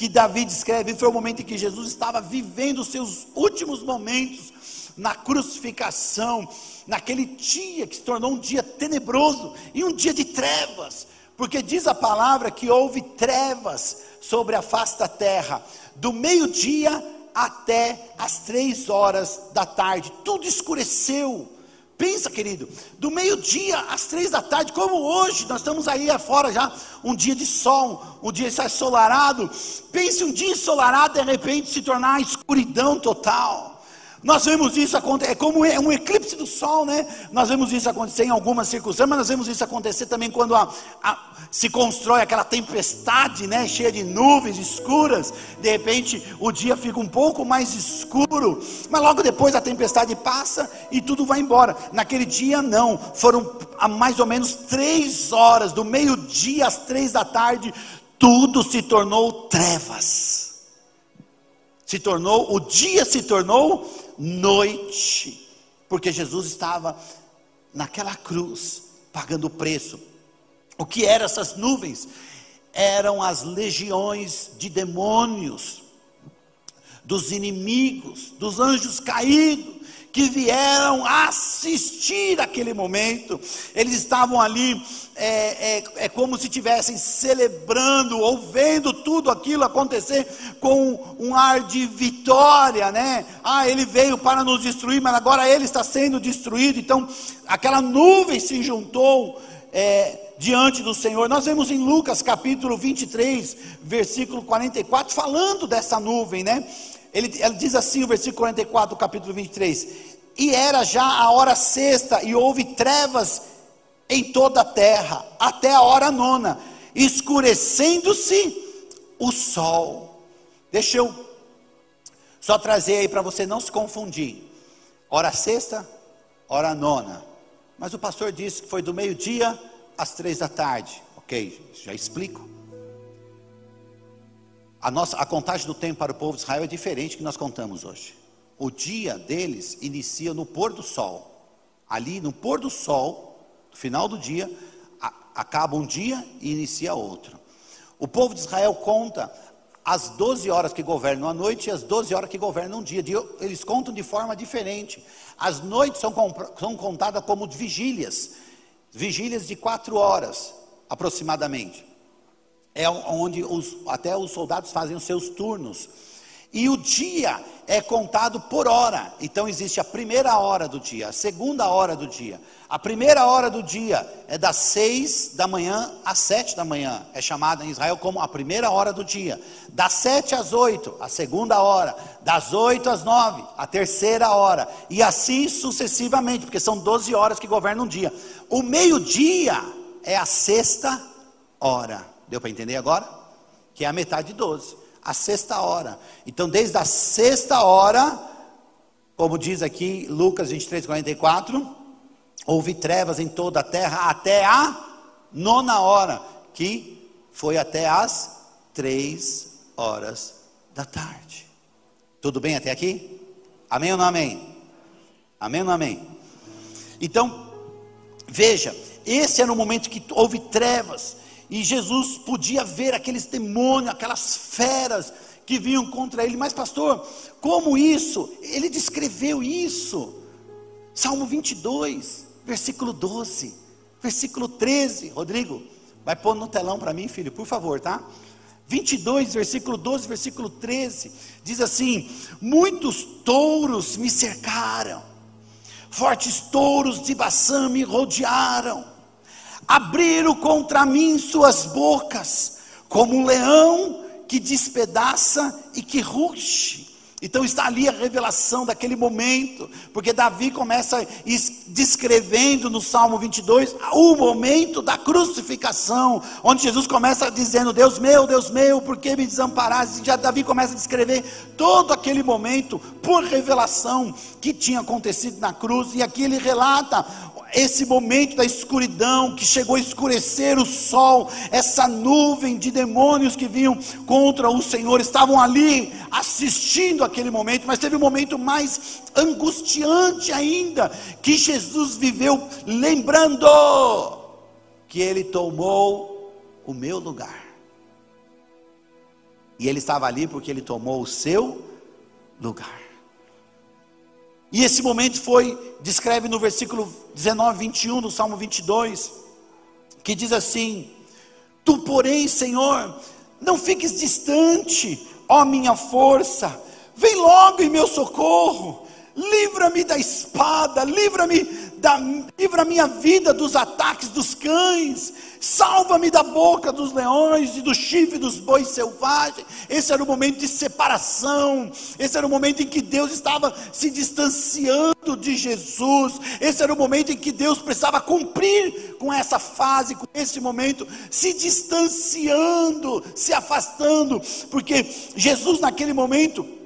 que Davi descreve, foi o momento em que Jesus estava vivendo os seus últimos momentos na crucificação, naquele dia que se tornou um dia tenebroso e um dia de trevas, porque diz a palavra que houve trevas sobre a face da terra, do meio-dia até as três horas da tarde, tudo escureceu. Pensa, querido, do meio-dia às três da tarde, como hoje, nós estamos aí afora já, um dia de sol, um dia ensolarado. Pense um dia ensolarado, de repente se tornar escuridão total. Nós vemos isso acontecer, é como é um eclipse do sol, né? Nós vemos isso acontecer em algumas circunstâncias, mas nós vemos isso acontecer também quando a, a, se constrói aquela tempestade, né? Cheia de nuvens escuras. De repente o dia fica um pouco mais escuro, mas logo depois a tempestade passa e tudo vai embora. Naquele dia não, foram a mais ou menos três horas, do meio-dia às três da tarde, tudo se tornou trevas. Se tornou, o dia se tornou noite, porque Jesus estava naquela cruz, pagando o preço. O que eram essas nuvens? Eram as legiões de demônios, dos inimigos, dos anjos caídos, que vieram assistir aquele momento, eles estavam ali, é, é, é como se estivessem celebrando ou vendo tudo aquilo acontecer com um ar de vitória, né? Ah, ele veio para nos destruir, mas agora ele está sendo destruído, então aquela nuvem se juntou. É, diante do Senhor. Nós vemos em Lucas capítulo 23, versículo 44, falando dessa nuvem, né? Ele, ele diz assim, o versículo 44 do capítulo 23: E era já a hora sexta, e houve trevas em toda a terra, até a hora nona. escurecendo-se o sol. Deixa eu só trazer aí para você não se confundir. Hora sexta, hora nona. Mas o pastor disse que foi do meio-dia às três da tarde. Ok, já explico. A, nossa, a contagem do tempo para o povo de Israel é diferente que nós contamos hoje. O dia deles inicia no pôr do sol. Ali no pôr do sol, no final do dia, a, acaba um dia e inicia outro. O povo de Israel conta as 12 horas que governam a noite e as 12 horas que governam o dia. Eles contam de forma diferente. As noites são, são contadas como vigílias, vigílias de quatro horas aproximadamente. É onde os, até os soldados fazem os seus turnos. E o dia é contado por hora. Então existe a primeira hora do dia, a segunda hora do dia. A primeira hora do dia é das seis da manhã às sete da manhã. É chamada em Israel como a primeira hora do dia. Das sete às oito, a segunda hora. Das oito às nove, a terceira hora. E assim sucessivamente, porque são doze horas que governam um dia. O meio-dia é a sexta hora. Deu para entender agora? Que é a metade de doze a sexta hora. Então, desde a sexta hora, como diz aqui Lucas 23, 44, houve trevas em toda a terra até a nona hora, que foi até as três horas da tarde. Tudo bem até aqui? Amém ou não amém? Amém ou não amém? Então, veja, esse era o momento que houve trevas, e Jesus podia ver aqueles demônios, aquelas feras que vinham contra ele. Mas, pastor, como isso? Ele descreveu isso. Salmo 22, versículo 12, versículo 13. Rodrigo, vai pôr no telão para mim, filho, por favor, tá? 22, versículo 12, versículo 13, diz assim: Muitos touros me cercaram, fortes touros de Baçã me rodearam, abriram contra mim suas bocas, como um leão que despedaça e que ruge. Então está ali a revelação daquele momento, porque Davi começa descrevendo no Salmo 22 o momento da crucificação, onde Jesus começa dizendo: Deus meu, Deus meu, por que me desamparaste? Já Davi começa a descrever todo aquele momento por revelação que tinha acontecido na cruz, e aqui ele relata esse momento da escuridão que chegou a escurecer o sol, essa nuvem de demônios que vinham contra o Senhor, estavam ali assistindo aquele momento, mas teve um momento mais angustiante ainda, que Jesus viveu lembrando que ele tomou o meu lugar. E ele estava ali porque ele tomou o seu lugar. E esse momento foi, descreve no versículo 19, 21 do Salmo 22, que diz assim: Tu, porém, Senhor, não fiques distante, ó minha força, vem logo em meu socorro, livra-me da espada, livra-me da, livra a minha vida dos ataques dos cães, salva-me da boca dos leões e do chifre dos bois selvagens. Esse era o momento de separação, esse era o momento em que Deus estava se distanciando de Jesus, esse era o momento em que Deus precisava cumprir com essa fase, com esse momento, se distanciando, se afastando, porque Jesus naquele momento,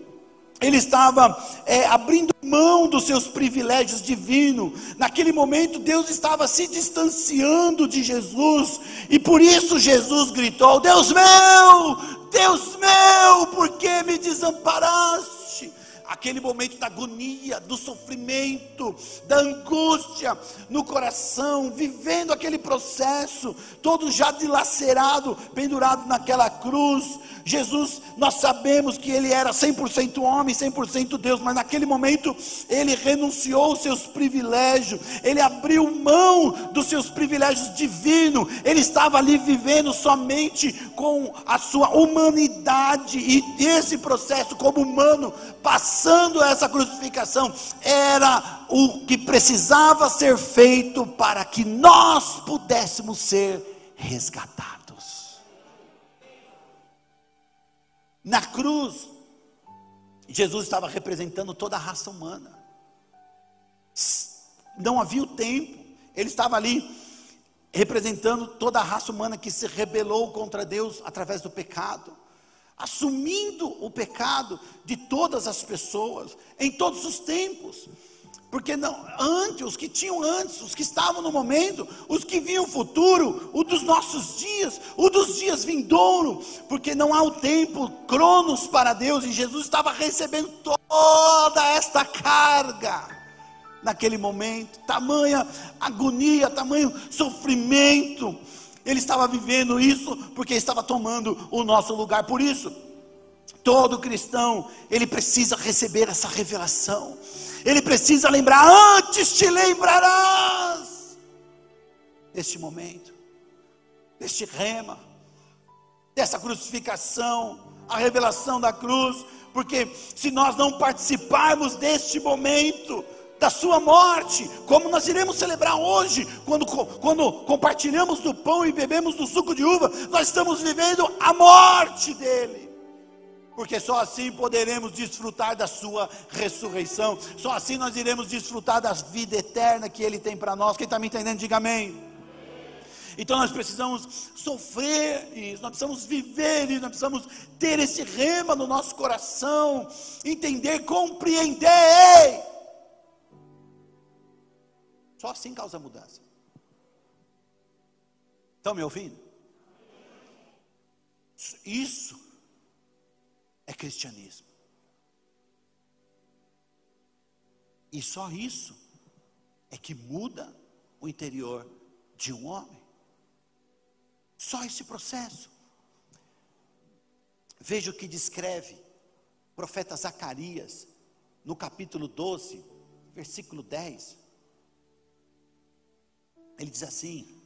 ele estava é, abrindo mão dos seus privilégios divinos. Naquele momento, Deus estava se distanciando de Jesus, e por isso Jesus gritou: Deus meu, Deus meu, por que me desamparaste? Aquele momento da agonia, do sofrimento, da angústia no coração, vivendo aquele processo, todo já dilacerado, pendurado naquela cruz. Jesus, nós sabemos que ele era 100% homem, 100% Deus, mas naquele momento ele renunciou aos seus privilégios, ele abriu mão dos seus privilégios divinos, ele estava ali vivendo somente com a sua humanidade, e esse processo, como humano, passando essa crucificação, era o que precisava ser feito para que nós pudéssemos ser resgatados. Na cruz, Jesus estava representando toda a raça humana. Não havia o tempo, ele estava ali representando toda a raça humana que se rebelou contra Deus através do pecado, assumindo o pecado de todas as pessoas, em todos os tempos. Porque não, antes, os que tinham antes, os que estavam no momento, os que viam o futuro, o dos nossos dias, o dos dias vindouro, porque não há o tempo, cronos para Deus, e Jesus estava recebendo toda esta carga naquele momento, tamanha agonia, tamanho sofrimento. Ele estava vivendo isso porque estava tomando o nosso lugar. Por isso, todo cristão, ele precisa receber essa revelação ele precisa lembrar: antes te lembrarás deste momento, deste rema, dessa crucificação, a revelação da cruz, porque se nós não participarmos deste momento, da sua morte, como nós iremos celebrar hoje, quando, quando compartilhamos do pão e bebemos do suco de uva, nós estamos vivendo a morte dele porque só assim poderemos desfrutar da Sua ressurreição, só assim nós iremos desfrutar da vida eterna que Ele tem para nós. Quem está me entendendo, diga amém. Então nós precisamos sofrer isso, nós precisamos viver isso, nós precisamos ter esse rema no nosso coração, entender, compreender. Só assim causa mudança. Estão me ouvindo? Isso é cristianismo. E só isso é que muda o interior de um homem. Só esse processo. Veja o que descreve o profeta Zacarias no capítulo 12, versículo 10. Ele diz assim: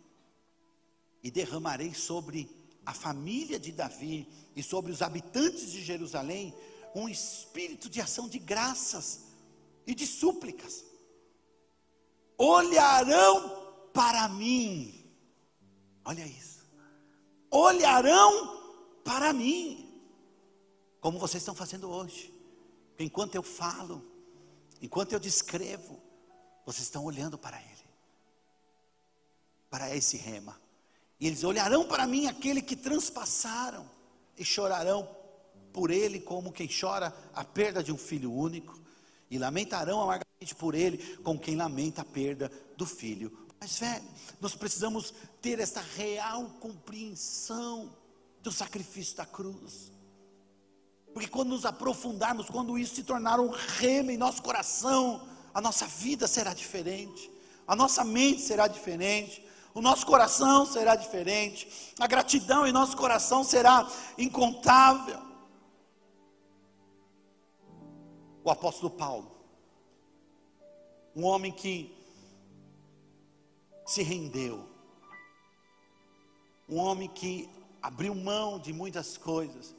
E derramarei sobre a família de Davi e sobre os habitantes de Jerusalém um espírito de ação de graças e de súplicas. Olharão para mim. Olha isso. Olharão para mim. Como vocês estão fazendo hoje. Enquanto eu falo, enquanto eu descrevo, vocês estão olhando para Ele, para esse rema. E eles olharão para mim aquele que transpassaram e chorarão por ele como quem chora a perda de um filho único e lamentarão amargamente por ele como quem lamenta a perda do filho. Mas velho, nós precisamos ter essa real compreensão do sacrifício da cruz. Porque quando nos aprofundarmos, quando isso se tornar um rema em nosso coração, a nossa vida será diferente, a nossa mente será diferente, o nosso coração será diferente, a gratidão em nosso coração será incontável. O apóstolo Paulo, um homem que se rendeu, um homem que abriu mão de muitas coisas,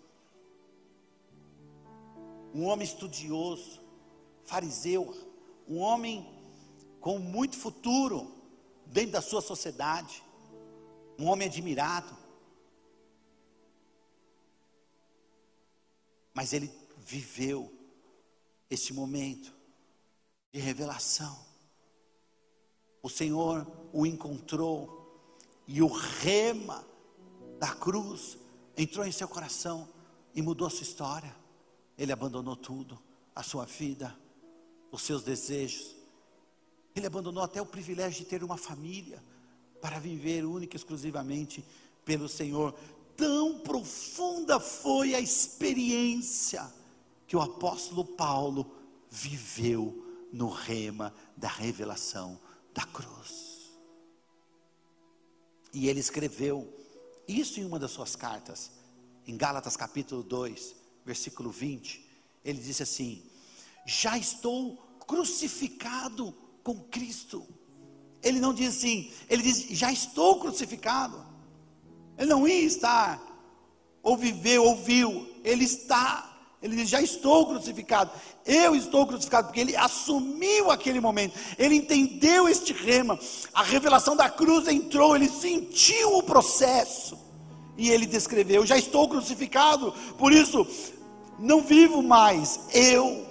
um homem estudioso, fariseu, um homem com muito futuro, dentro da sua sociedade, um homem admirado. Mas ele viveu esse momento de revelação. O Senhor o encontrou e o rema da cruz entrou em seu coração e mudou sua história. Ele abandonou tudo, a sua vida, os seus desejos, ele abandonou até o privilégio de ter uma família para viver única e exclusivamente pelo Senhor. Tão profunda foi a experiência que o apóstolo Paulo viveu no rema da revelação da cruz. E ele escreveu isso em uma das suas cartas, em Gálatas capítulo 2, versículo 20. Ele disse assim: Já estou crucificado com Cristo. Ele não diz assim, ele diz: já estou crucificado. Ele não ia estar, ou viveu, ou viu, ele está. Ele diz: já estou crucificado. Eu estou crucificado, porque ele assumiu aquele momento, ele entendeu este rema, a revelação da cruz entrou, ele sentiu o processo, e ele descreveu: já estou crucificado, por isso não vivo mais eu,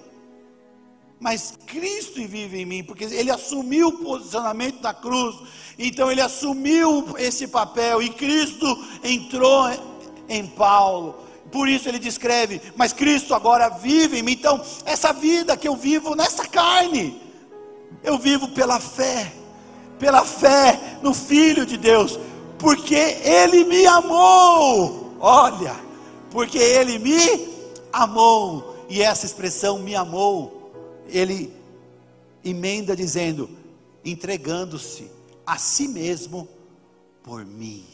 mas Cristo vive em mim, porque ele assumiu o posicionamento da cruz, então ele assumiu esse papel e Cristo entrou em Paulo. Por isso ele descreve, mas Cristo agora vive em mim. Então, essa vida que eu vivo nessa carne, eu vivo pela fé, pela fé no Filho de Deus, porque Ele me amou. Olha, porque Ele me amou, e essa expressão me amou, Ele emenda dizendo, entregando-se a si mesmo por mim.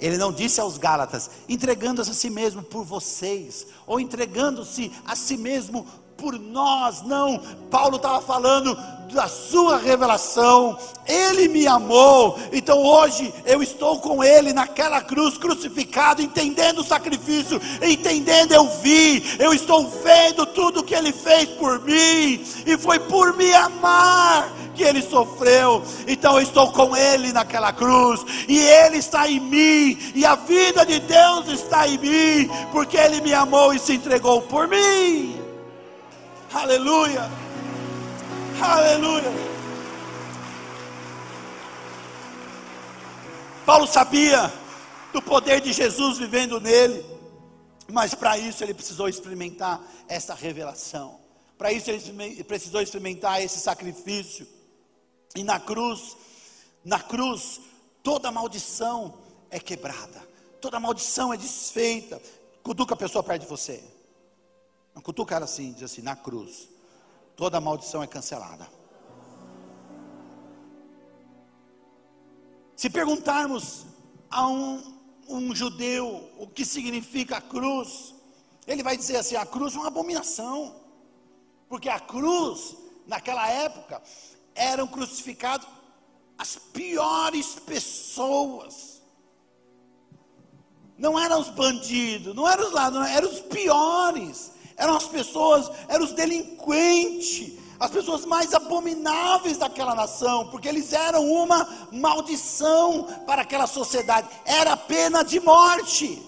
Ele não disse aos Gálatas, entregando-se a si mesmo por vocês, ou entregando-se a si mesmo por nós, não. Paulo estava falando da sua revelação, ele me amou, então hoje eu estou com ele naquela cruz crucificado, entendendo o sacrifício, entendendo, eu vi, eu estou vendo tudo que ele fez por mim, e foi por me amar que ele sofreu. Então eu estou com ele naquela cruz, e ele está em mim, e a vida de Deus está em mim, porque ele me amou e se entregou por mim. Aleluia. Aleluia. Paulo sabia do poder de Jesus vivendo nele, mas para isso ele precisou experimentar essa revelação. Para isso ele precisou experimentar esse sacrifício. E na cruz, na cruz, toda maldição é quebrada, toda maldição é desfeita. Cutuca a pessoa perto de você. Cutuca ela assim, diz assim, na cruz, toda maldição é cancelada. Se perguntarmos a um, um judeu o que significa a cruz, ele vai dizer assim: a cruz é uma abominação, porque a cruz, naquela época, eram crucificados as piores pessoas. Não eram os bandidos, não eram os ladrões, eram os piores. Eram as pessoas, eram os delinquentes, as pessoas mais abomináveis daquela nação, porque eles eram uma maldição para aquela sociedade. Era pena de morte.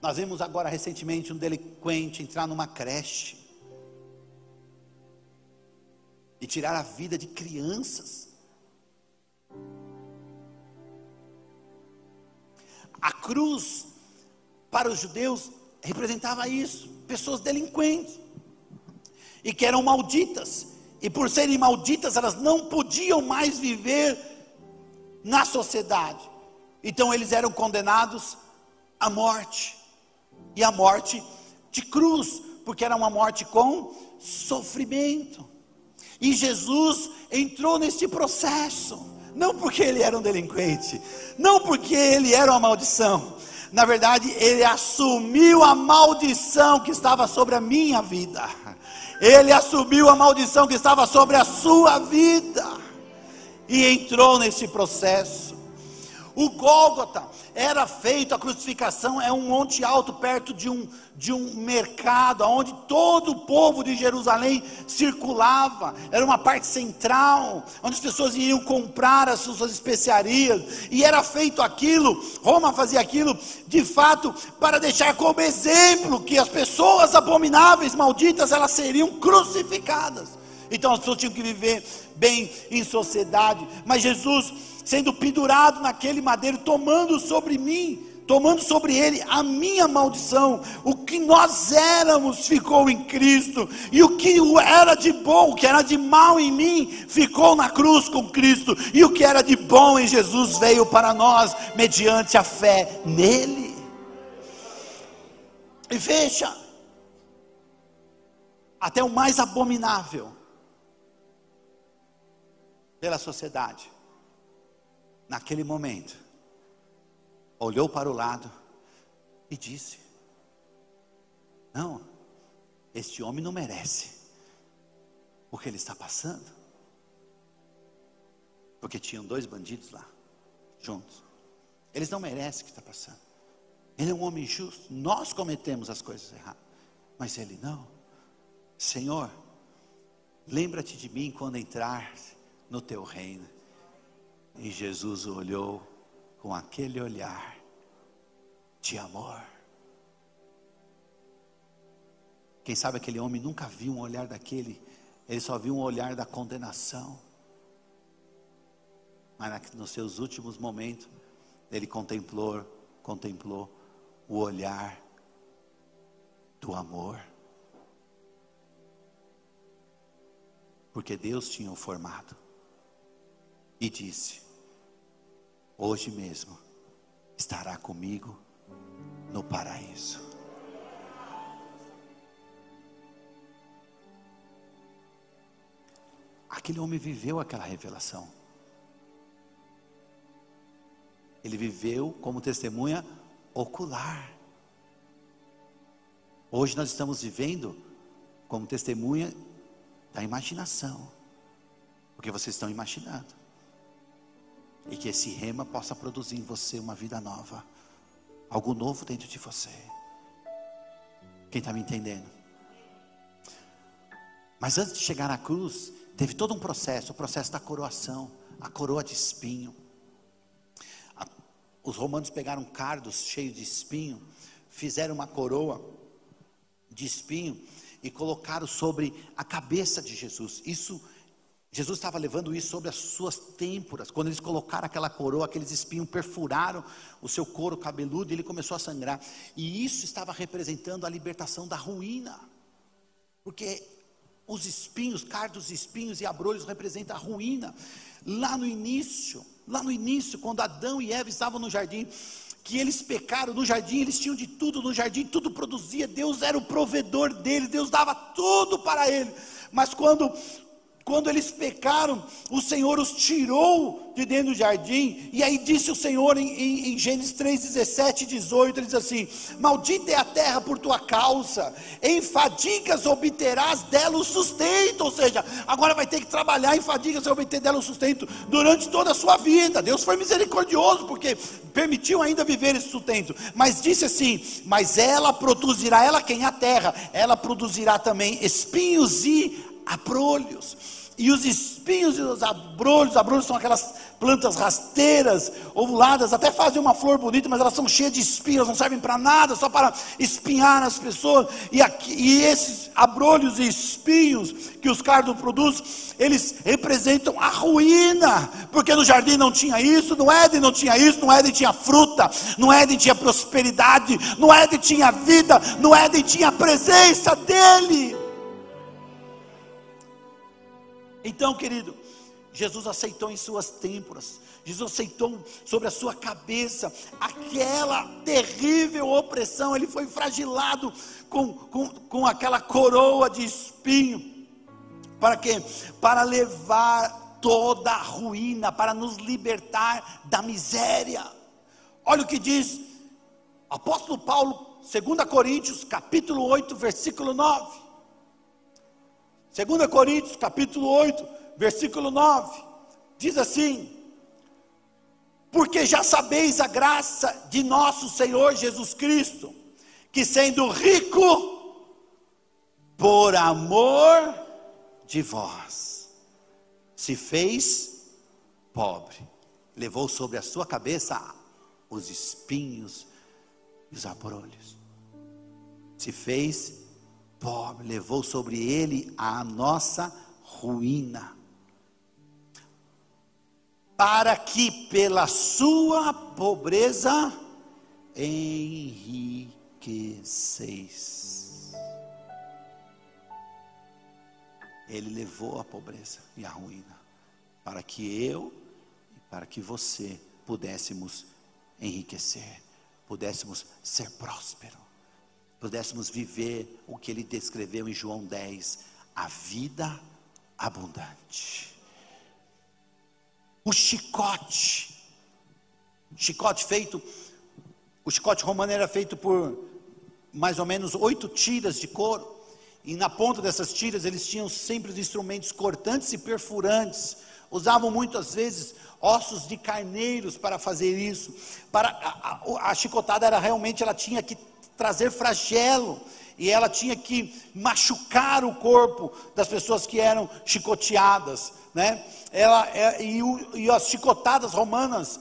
Nós vimos agora recentemente um delinquente entrar numa creche e tirar a vida de crianças. A cruz, para os judeus, representava isso: pessoas delinquentes, e que eram malditas, e por serem malditas, elas não podiam mais viver na sociedade, então eles eram condenados à morte, e a morte de cruz, porque era uma morte com sofrimento. E Jesus entrou neste processo, não porque ele era um delinquente, não porque ele era uma maldição. Na verdade, ele assumiu a maldição que estava sobre a minha vida. Ele assumiu a maldição que estava sobre a sua vida. E entrou nesse processo. O Gólgota era feito, a crucificação é um monte alto perto de um, de um mercado, onde todo o povo de Jerusalém circulava, era uma parte central, onde as pessoas iam comprar as suas especiarias, e era feito aquilo, Roma fazia aquilo, de fato, para deixar como exemplo que as pessoas abomináveis, malditas, elas seriam crucificadas. Então as pessoas tinham que viver bem em sociedade, mas Jesus sendo pendurado naquele madeiro, tomando sobre mim, tomando sobre ele a minha maldição. O que nós éramos ficou em Cristo, e o que era de bom, o que era de mal em mim, ficou na cruz com Cristo, e o que era de bom em Jesus veio para nós mediante a fé nele. E veja, até o mais abominável pela sociedade naquele momento, olhou para o lado e disse: Não, este homem não merece o que ele está passando. Porque tinham dois bandidos lá, juntos. Eles não merecem o que está passando. Ele é um homem justo. Nós cometemos as coisas erradas. Mas ele não. Senhor, lembra-te de mim quando entrar no teu reino. E Jesus olhou com aquele olhar de amor. Quem sabe aquele homem nunca viu um olhar daquele, ele só viu um olhar da condenação. Mas nos seus últimos momentos, ele contemplou, contemplou o olhar do amor. Porque Deus tinha o formado e disse: Hoje mesmo estará comigo no paraíso. Aquele homem viveu aquela revelação. Ele viveu como testemunha ocular. Hoje nós estamos vivendo como testemunha da imaginação. Porque vocês estão imaginando. E que esse rema possa produzir em você uma vida nova. Algo novo dentro de você. Quem está me entendendo? Mas antes de chegar na cruz, teve todo um processo o processo da coroação a coroa de espinho. Os romanos pegaram cardos cheios de espinho, fizeram uma coroa de espinho e colocaram sobre a cabeça de Jesus. Isso Jesus estava levando isso sobre as suas têmporas. Quando eles colocaram aquela coroa, aqueles espinhos perfuraram o seu couro cabeludo e ele começou a sangrar. E isso estava representando a libertação da ruína. Porque os espinhos, cardos, espinhos e abrolhos representam a ruína. Lá no início, lá no início, quando Adão e Eva estavam no jardim, que eles pecaram no jardim, eles tinham de tudo no jardim, tudo produzia, Deus era o provedor deles, Deus dava tudo para eles. Mas quando quando eles pecaram, o Senhor os tirou de dentro do jardim, e aí disse o Senhor em, em, em Gênesis 3, 17 e 18: ele diz assim: Maldita é a terra por tua causa, em fadigas obterás dela o sustento, ou seja, agora vai ter que trabalhar em fadigas e obter dela o sustento durante toda a sua vida. Deus foi misericordioso, porque permitiu ainda viver esse sustento, mas disse assim: Mas ela produzirá, ela quem? A terra, ela produzirá também espinhos e abrolhos. E os espinhos e os abrolhos, abrolhos são aquelas plantas rasteiras, ovuladas, até fazem uma flor bonita, mas elas são cheias de espinhos, não servem para nada, só para espinhar as pessoas. E, aqui, e esses abrolhos e espinhos que os cardos produzem, eles representam a ruína, porque no jardim não tinha isso, no Éden não tinha isso, no Éden tinha fruta, no Éden tinha prosperidade, no Éden tinha vida, no Éden tinha a presença dEle. Então, querido, Jesus aceitou em suas têmporas, Jesus aceitou sobre a sua cabeça aquela terrível opressão, ele foi fragilado com, com, com aquela coroa de espinho, para quê? Para levar toda a ruína, para nos libertar da miséria. Olha o que diz apóstolo Paulo, 2 Coríntios, capítulo 8, versículo 9. 2 Coríntios, capítulo 8, versículo 9, diz assim: Porque já sabeis a graça de nosso Senhor Jesus Cristo, que sendo rico, por amor de vós, se fez pobre, levou sobre a sua cabeça os espinhos e os abrolhos, se fez pobre, levou sobre ele a nossa ruína, para que pela sua pobreza enriqueceis. Ele levou a pobreza e a ruína, para que eu e para que você pudéssemos enriquecer, pudéssemos ser prósperos pudéssemos viver o que ele descreveu em João 10, a vida abundante. O chicote, chicote feito, o chicote romano era feito por mais ou menos oito tiras de couro, e na ponta dessas tiras eles tinham sempre os instrumentos cortantes e perfurantes, usavam muitas vezes ossos de carneiros para fazer isso. Para a, a, a chicotada era realmente ela tinha que trazer flagelo, e ela tinha que machucar o corpo das pessoas que eram chicoteadas, né? Ela, é, e, e as chicotadas romanas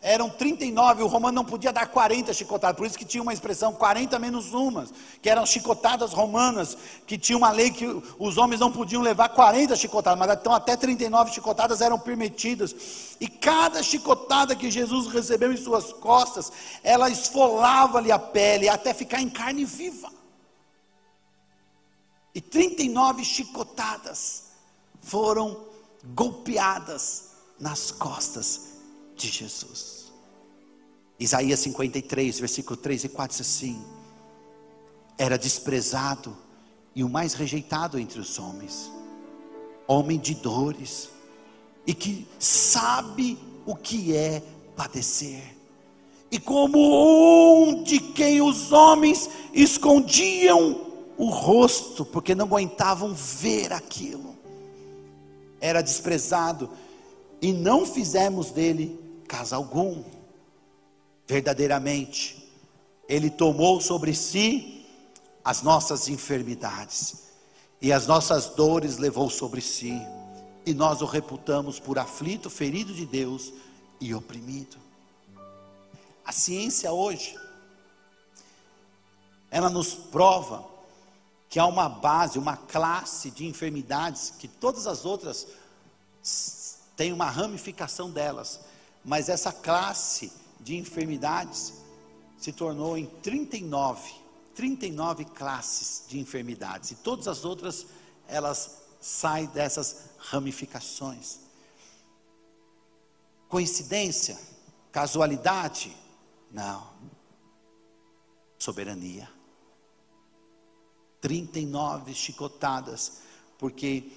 eram 39, o romano não podia dar 40 chicotadas, por isso que tinha uma expressão 40 menos umas, que eram chicotadas romanas, que tinha uma lei que os homens não podiam levar 40 chicotadas, mas então até 39 chicotadas eram permitidas. E cada chicotada que Jesus recebeu em suas costas, ela esfolava-lhe a pele até ficar em carne viva. E 39 chicotadas foram golpeadas nas costas de Jesus. Isaías 53, versículo 3 e 4 diz assim: Era desprezado e o mais rejeitado entre os homens, homem de dores, e que sabe o que é padecer. E como um de quem os homens escondiam o rosto, porque não aguentavam ver aquilo, era desprezado, e não fizemos dele caso algum. Verdadeiramente, Ele tomou sobre si as nossas enfermidades e as nossas dores levou sobre si, e nós o reputamos por aflito, ferido de Deus e oprimido. A ciência hoje, ela nos prova que há uma base, uma classe de enfermidades que todas as outras têm uma ramificação delas, mas essa classe de enfermidades se tornou em 39, 39 classes de enfermidades. E todas as outras, elas saem dessas ramificações. Coincidência? Casualidade? Não. Soberania. 39 chicotadas, porque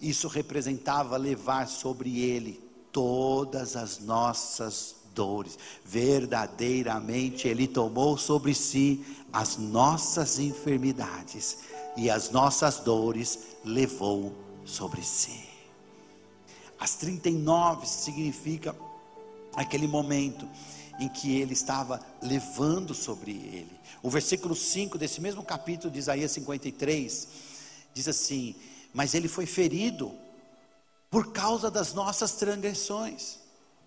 isso representava levar sobre ele todas as nossas dores. Verdadeiramente Ele tomou sobre si as nossas enfermidades e as nossas dores levou sobre si. As 39 significa aquele momento em que ele estava levando sobre ele. O versículo 5 desse mesmo capítulo de Isaías 53 diz assim: Mas ele foi ferido por causa das nossas transgressões,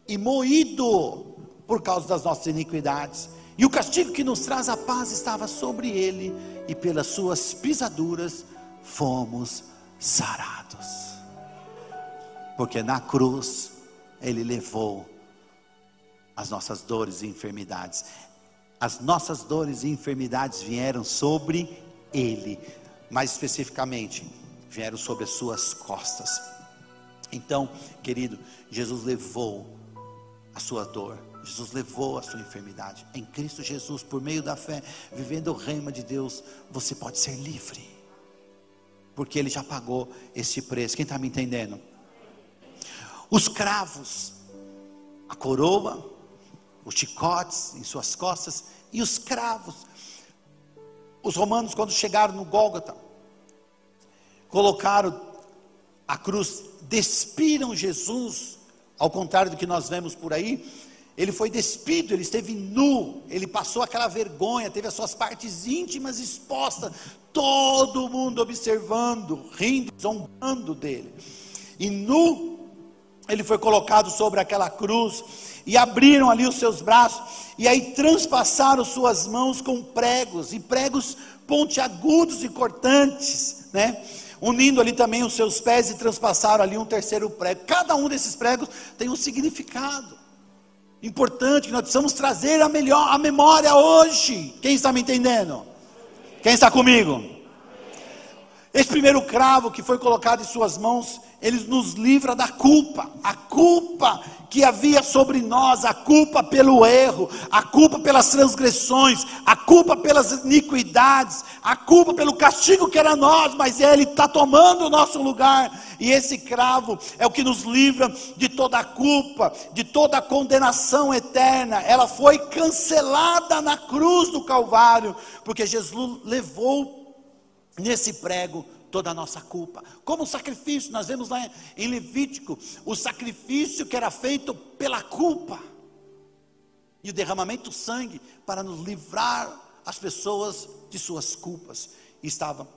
e moído por causa das nossas iniquidades. E o castigo que nos traz a paz estava sobre ele, e pelas suas pisaduras fomos sarados. Porque na cruz ele levou as nossas dores e enfermidades. As nossas dores e enfermidades vieram sobre ele, mais especificamente, vieram sobre as suas costas. Então, querido, Jesus levou a sua dor, Jesus levou a sua enfermidade. Em Cristo Jesus, por meio da fé, vivendo o reino de Deus, você pode ser livre, porque Ele já pagou esse preço. Quem está me entendendo? Os cravos, a coroa, os chicotes em suas costas e os cravos. Os romanos, quando chegaram no Gólgota, colocaram a cruz despiram Jesus, ao contrário do que nós vemos por aí, ele foi despido, ele esteve nu, ele passou aquela vergonha, teve as suas partes íntimas expostas, todo mundo observando, rindo, zombando dele. E nu, ele foi colocado sobre aquela cruz, e abriram ali os seus braços, e aí transpassaram suas mãos com pregos, e pregos pontiagudos e cortantes, né? Unindo ali também os seus pés e transpassaram ali um terceiro prego. Cada um desses pregos tem um significado importante que nós precisamos trazer a melhor a memória hoje. Quem está me entendendo? Quem está comigo? Esse primeiro cravo que foi colocado em suas mãos, ele nos livra da culpa, a culpa que havia sobre nós, a culpa pelo erro, a culpa pelas transgressões, a culpa pelas iniquidades, a culpa pelo castigo que era nós, mas Ele está tomando o nosso lugar, e esse cravo é o que nos livra de toda a culpa, de toda a condenação eterna. Ela foi cancelada na cruz do Calvário, porque Jesus levou nesse prego toda a nossa culpa. Como sacrifício, nós vemos lá em Levítico o sacrifício que era feito pela culpa e o derramamento de sangue para nos livrar as pessoas de suas culpas. Estava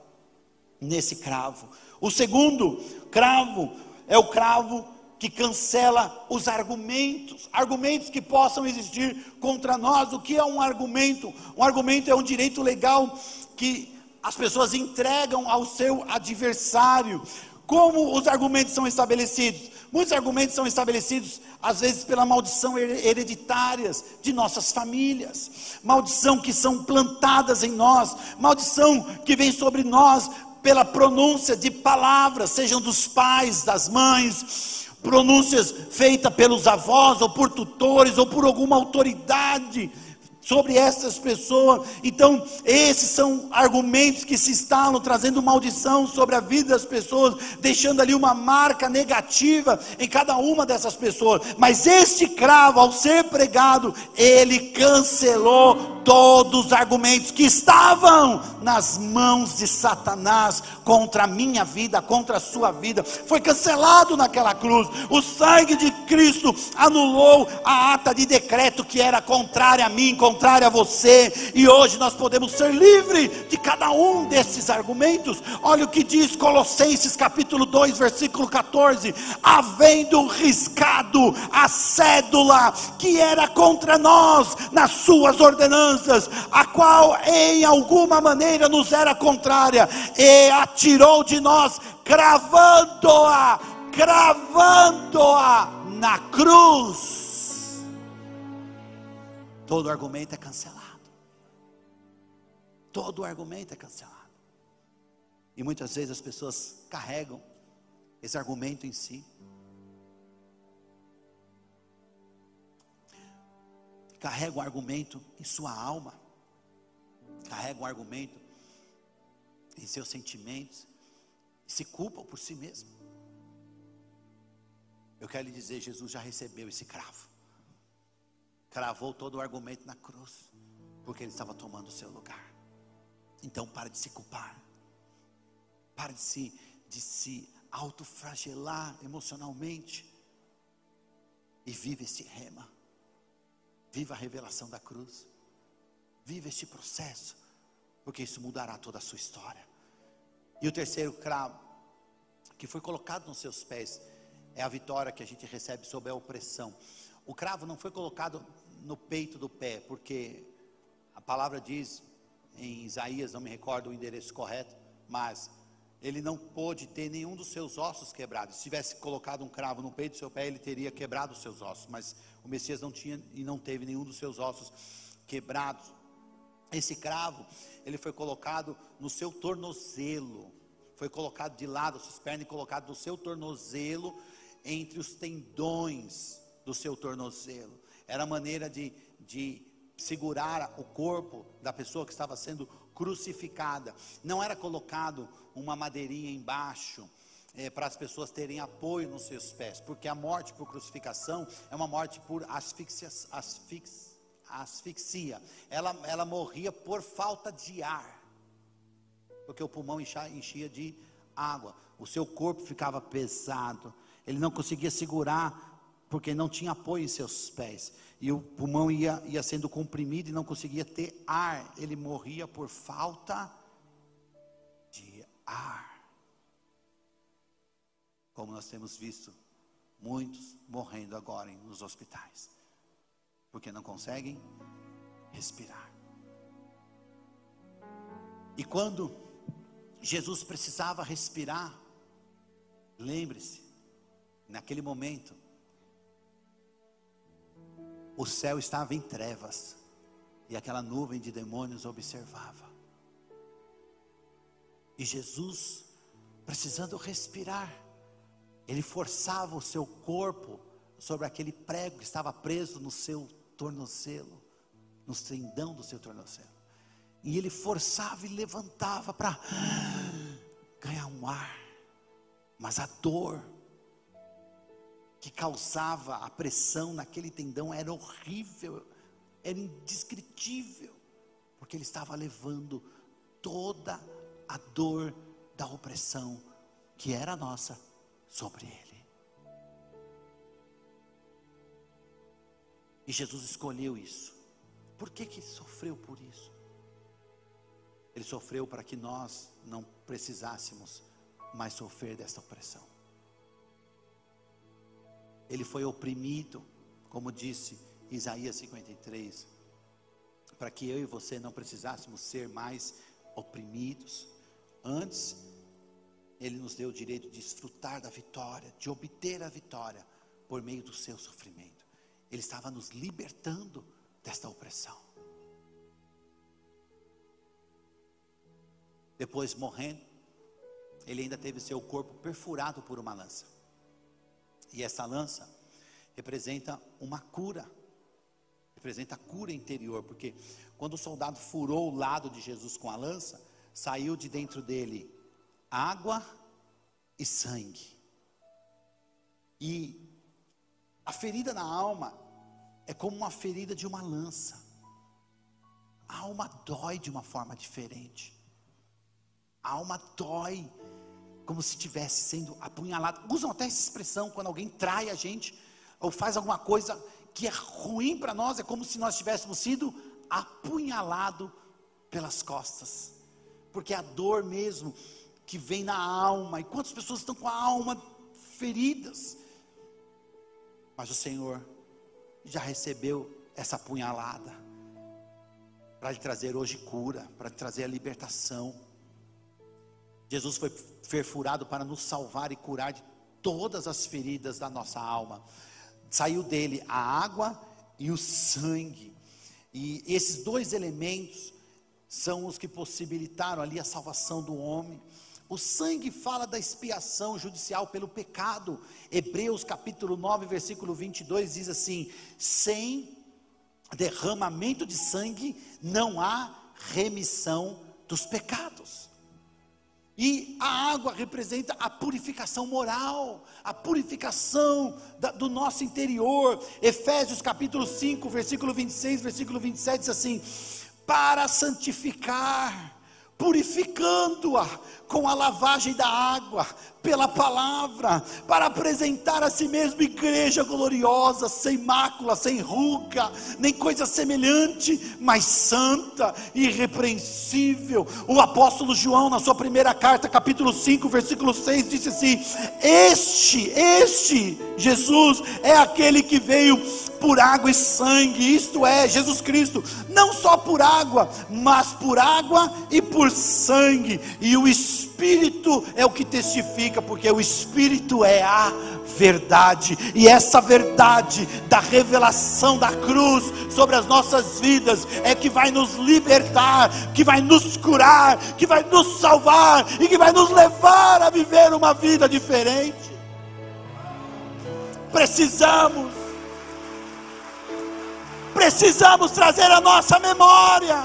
nesse cravo. O segundo cravo é o cravo que cancela os argumentos, argumentos que possam existir contra nós. O que é um argumento? Um argumento é um direito legal que as pessoas entregam ao seu adversário. Como os argumentos são estabelecidos? Muitos argumentos são estabelecidos, às vezes, pela maldição hereditárias de nossas famílias, maldição que são plantadas em nós, maldição que vem sobre nós pela pronúncia de palavras, sejam dos pais, das mães, pronúncias feitas pelos avós, ou por tutores, ou por alguma autoridade sobre essas pessoas. Então, esses são argumentos que se instalam, trazendo maldição sobre a vida das pessoas, deixando ali uma marca negativa em cada uma dessas pessoas. Mas este cravo, ao ser pregado, ele cancelou todos os argumentos que estavam nas mãos de Satanás contra a minha vida, contra a sua vida. Foi cancelado naquela cruz. O sangue de Cristo anulou a ata de decreto que era contrária a mim, a você. E hoje nós podemos ser livres de cada um desses argumentos. Olha o que diz Colossenses capítulo 2, versículo 14: havendo riscado a cédula que era contra nós nas suas ordenanças, a qual em alguma maneira nos era contrária, e atirou de nós, cravando-a, cravando-a na cruz todo argumento é cancelado. Todo argumento é cancelado. E muitas vezes as pessoas carregam esse argumento em si. Carrega o argumento em sua alma. Carrega o argumento em seus sentimentos. E se culpam por si mesmo. Eu quero lhe dizer, Jesus já recebeu esse cravo cravou todo o argumento na cruz, porque ele estava tomando o seu lugar. Então pare de se culpar, pare de se, de se autofragelar emocionalmente e viva este rema, viva a revelação da cruz, viva este processo, porque isso mudará toda a sua história. E o terceiro cravo, que foi colocado nos seus pés, é a vitória que a gente recebe sobre a opressão. O cravo não foi colocado no peito do pé, porque a palavra diz em Isaías, não me recordo o endereço correto, mas ele não pôde ter nenhum dos seus ossos quebrados. Se tivesse colocado um cravo no peito do seu pé, ele teria quebrado os seus ossos, mas o Messias não tinha e não teve nenhum dos seus ossos quebrados. Esse cravo, ele foi colocado no seu tornozelo, foi colocado de lado, suas pernas e colocado no seu tornozelo, entre os tendões do seu tornozelo era a maneira de, de segurar o corpo da pessoa que estava sendo crucificada. Não era colocado uma madeirinha embaixo. É, para as pessoas terem apoio nos seus pés, porque a morte por crucificação é uma morte por asfixia, asfix, asfixia. Ela, ela morria por falta de ar, porque o pulmão enchia, enchia de água, o seu corpo ficava pesado, ele não conseguia segurar porque não tinha apoio em seus pés. E o pulmão ia, ia sendo comprimido e não conseguia ter ar. Ele morria por falta de ar. Como nós temos visto muitos morrendo agora nos hospitais, porque não conseguem respirar. E quando Jesus precisava respirar, lembre-se, naquele momento, o céu estava em trevas e aquela nuvem de demônios observava. E Jesus, precisando respirar, ele forçava o seu corpo sobre aquele prego que estava preso no seu tornozelo, no tendão do seu tornozelo. E ele forçava e levantava para ganhar um ar, mas a dor que causava a pressão naquele tendão era horrível, era indescritível, porque ele estava levando toda a dor da opressão que era nossa sobre ele. E Jesus escolheu isso. Por que que sofreu por isso? Ele sofreu para que nós não precisássemos mais sofrer dessa opressão. Ele foi oprimido, como disse Isaías 53, para que eu e você não precisássemos ser mais oprimidos. Antes, ele nos deu o direito de desfrutar da vitória, de obter a vitória por meio do seu sofrimento. Ele estava nos libertando desta opressão. Depois, morrendo, ele ainda teve seu corpo perfurado por uma lança. E essa lança representa uma cura, representa a cura interior, porque quando o soldado furou o lado de Jesus com a lança, saiu de dentro dele água e sangue. E a ferida na alma é como uma ferida de uma lança. A alma dói de uma forma diferente. A alma dói como se estivesse sendo apunhalado. Usam até essa expressão quando alguém trai a gente ou faz alguma coisa que é ruim para nós, é como se nós tivéssemos sido apunhalado pelas costas. Porque é a dor mesmo que vem na alma. E quantas pessoas estão com a alma feridas? Mas o Senhor já recebeu essa apunhalada para lhe trazer hoje cura, para lhe trazer a libertação. Jesus foi perfurado para nos salvar e curar de todas as feridas da nossa alma. Saiu dele a água e o sangue. E esses dois elementos são os que possibilitaram ali a salvação do homem. O sangue fala da expiação judicial pelo pecado. Hebreus capítulo 9, versículo 22 diz assim: sem derramamento de sangue não há remissão dos pecados. E a água representa a purificação moral, a purificação da, do nosso interior. Efésios capítulo 5, versículo 26, versículo 27 diz assim: para santificar, purificando-a com a lavagem da água, pela palavra, para apresentar a si mesmo igreja gloriosa, sem mácula, sem ruga, nem coisa semelhante, mas santa, irrepreensível. O apóstolo João, na sua primeira carta, capítulo 5, versículo 6, disse assim: Este, este Jesus é aquele que veio por água e sangue, isto é, Jesus Cristo, não só por água, mas por água e por sangue, e o Espírito é o que testifica, porque o Espírito é a verdade, e essa verdade da revelação da cruz sobre as nossas vidas é que vai nos libertar, que vai nos curar, que vai nos salvar e que vai nos levar a viver uma vida diferente. Precisamos precisamos trazer a nossa memória.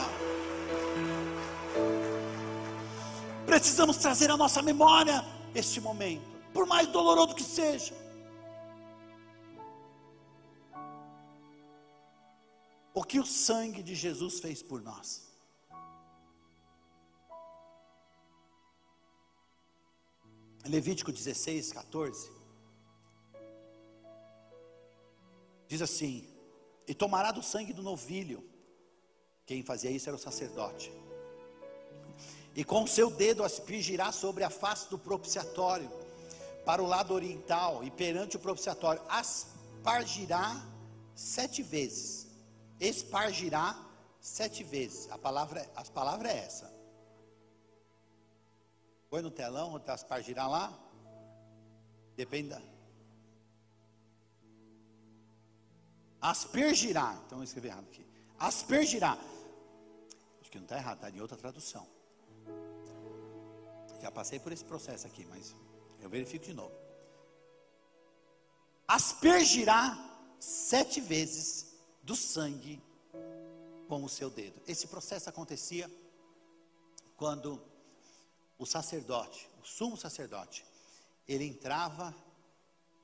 Precisamos trazer a nossa memória este momento, por mais doloroso que seja. O que o sangue de Jesus fez por nós. Levítico 16, 14. Diz assim: e tomará do sangue do novilho. Quem fazia isso era o sacerdote. E com seu dedo aspergirá sobre a face do propiciatório, para o lado oriental, e perante o propiciatório, aspargirá sete vezes. Espargirá sete vezes. A palavra, a palavra é essa. Põe no telão, aspargirá lá. Depende da. Aspergirá. Então eu escrevi errado aqui. Aspergirá. Acho que não está errado, está em outra tradução. Já passei por esse processo aqui, mas eu verifico de novo. Aspergirá sete vezes do sangue com o seu dedo. Esse processo acontecia quando o sacerdote, o sumo sacerdote, ele entrava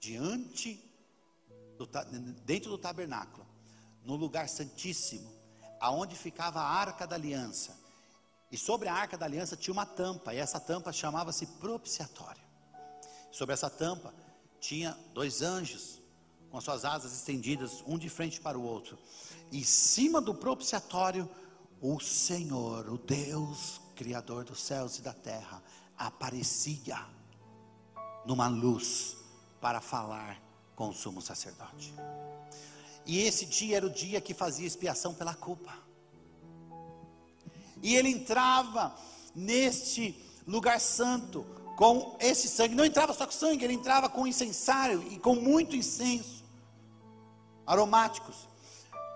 diante do, dentro do tabernáculo, no lugar santíssimo, aonde ficava a arca da aliança. E sobre a arca da aliança tinha uma tampa, e essa tampa chamava-se propiciatório. Sobre essa tampa tinha dois anjos com suas asas estendidas, um de frente para o outro. E em cima do propiciatório, o Senhor, o Deus criador dos céus e da terra, aparecia numa luz para falar com o sumo sacerdote. E esse dia era o dia que fazia expiação pela culpa. E ele entrava neste lugar santo com esse sangue. Não entrava só com sangue, ele entrava com incensário e com muito incenso, aromáticos.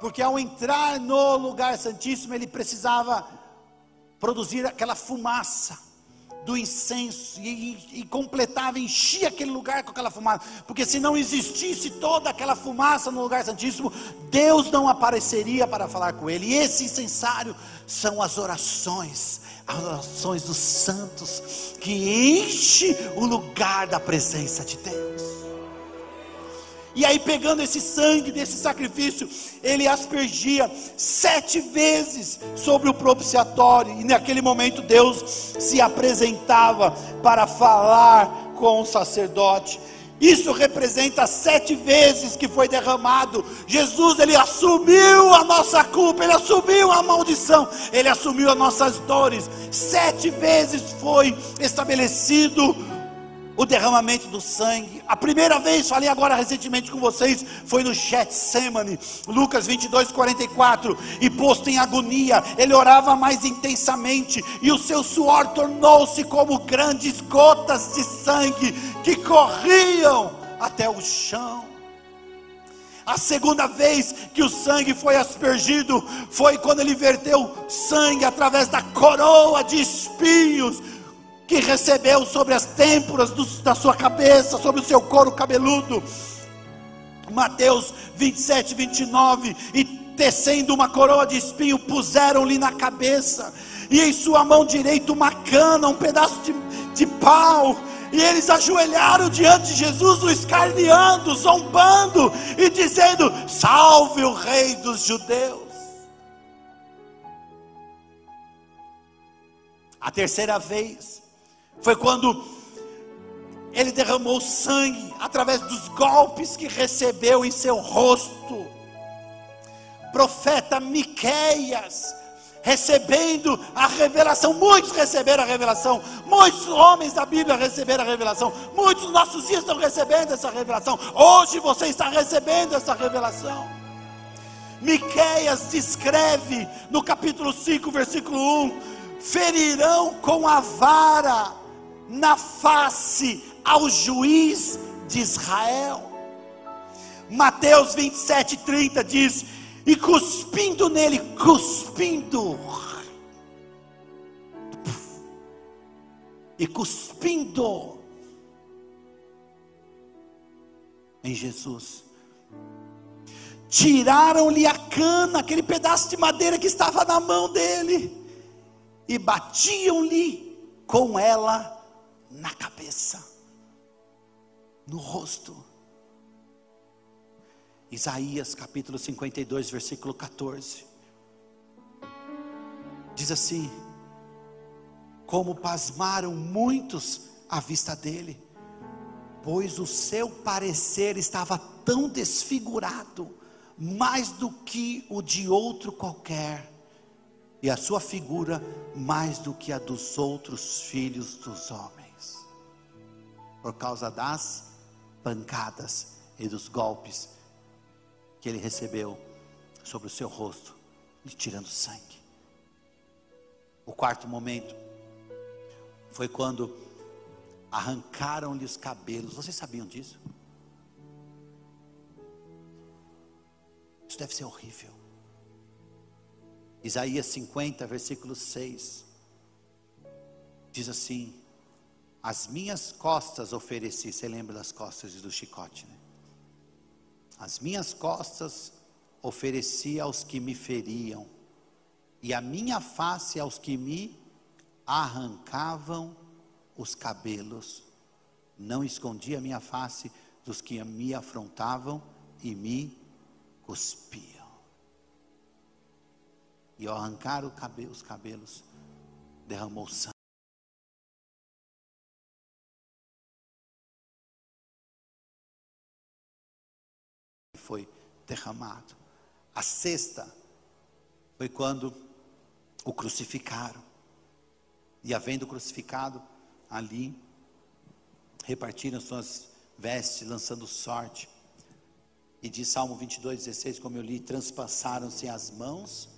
Porque ao entrar no lugar santíssimo, ele precisava produzir aquela fumaça do incenso e, e, completava, enchia aquele lugar com aquela fumaça, porque se não existisse toda aquela fumaça no lugar santíssimo, Deus não apareceria para falar com ele. E esse incensário são as orações, as orações dos santos que enche o lugar da presença de Deus. E aí, pegando esse sangue desse sacrifício, ele aspergia sete vezes sobre o propiciatório. E naquele momento, Deus se apresentava para falar com o sacerdote. Isso representa sete vezes que foi derramado. Jesus, ele assumiu a nossa culpa, ele assumiu a maldição, ele assumiu as nossas dores. Sete vezes foi estabelecido o derramamento do sangue. A primeira vez, falei agora recentemente com vocês, foi no Getsemane, Lucas 22, 44. E posto em agonia, ele orava mais intensamente, e o seu suor tornou-se como grandes gotas de sangue que corriam até o chão. A segunda vez que o sangue foi aspergido foi quando ele verteu sangue através da coroa de espinhos que recebeu sobre as têmporas do, da sua cabeça, sobre o seu couro cabeludo. Mateus 27, 29. E tecendo uma coroa de espinho, puseram-lhe na cabeça, e em sua mão direita uma cana, um pedaço de, de pau. E eles ajoelharam diante de Jesus, o escarneando, zombando e dizendo: Salve o Rei dos Judeus. A terceira vez, foi quando ele derramou sangue através dos golpes que recebeu em seu rosto. Profeta Miqueias, recebendo a revelação, muitos receberam a revelação, muitos homens da Bíblia receberam a revelação, muitos nossos dias estão recebendo essa revelação. Hoje você está recebendo essa revelação. Miqueias descreve no capítulo 5, versículo 1: ferirão com a vara na face ao juiz de Israel. Mateus 27, 30 diz: E cuspindo nele, cuspindo, e cuspindo em Jesus, tiraram-lhe a cana, aquele pedaço de madeira que estava na mão dele, e batiam-lhe com ela na cabeça, no rosto. Isaías capítulo 52, versículo 14. Diz assim: Como pasmaram muitos à vista dele, pois o seu parecer estava tão desfigurado, mais do que o de outro qualquer, e a sua figura mais do que a dos outros filhos dos homens por causa das pancadas e dos golpes que ele recebeu sobre o seu rosto, lhe tirando sangue. O quarto momento foi quando arrancaram-lhe os cabelos. Vocês sabiam disso? Isso deve ser horrível. Isaías 50, versículo 6, diz assim: as minhas costas ofereci. Você lembra das costas do chicote, né? As minhas costas ofereci aos que me feriam, e a minha face aos que me arrancavam os cabelos. Não escondi a minha face dos que me afrontavam e me cuspiam. E ao arrancar os cabelos, derramou sangue. Foi derramado. A sexta foi quando o crucificaram. E havendo crucificado ali, repartiram suas vestes, lançando sorte E diz Salmo 22, 16, como eu li: transpassaram-se as mãos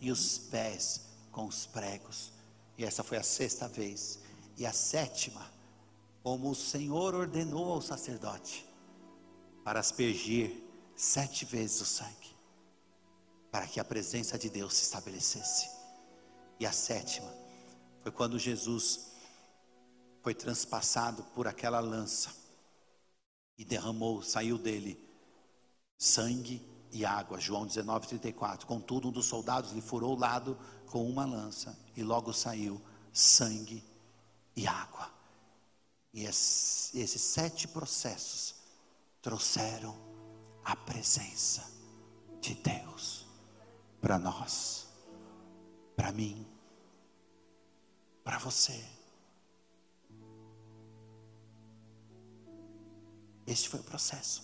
e os pés com os pregos. E essa foi a sexta vez. E a sétima, como o Senhor ordenou ao sacerdote, para aspergir sete vezes o sangue, para que a presença de Deus se estabelecesse. E a sétima foi quando Jesus foi transpassado por aquela lança e derramou, saiu dele sangue e água. João 19:34. Contudo, um dos soldados lhe furou o lado com uma lança e logo saiu sangue e água. E esses sete processos trouxeram a presença de Deus para nós, para mim, para você. Este foi o processo.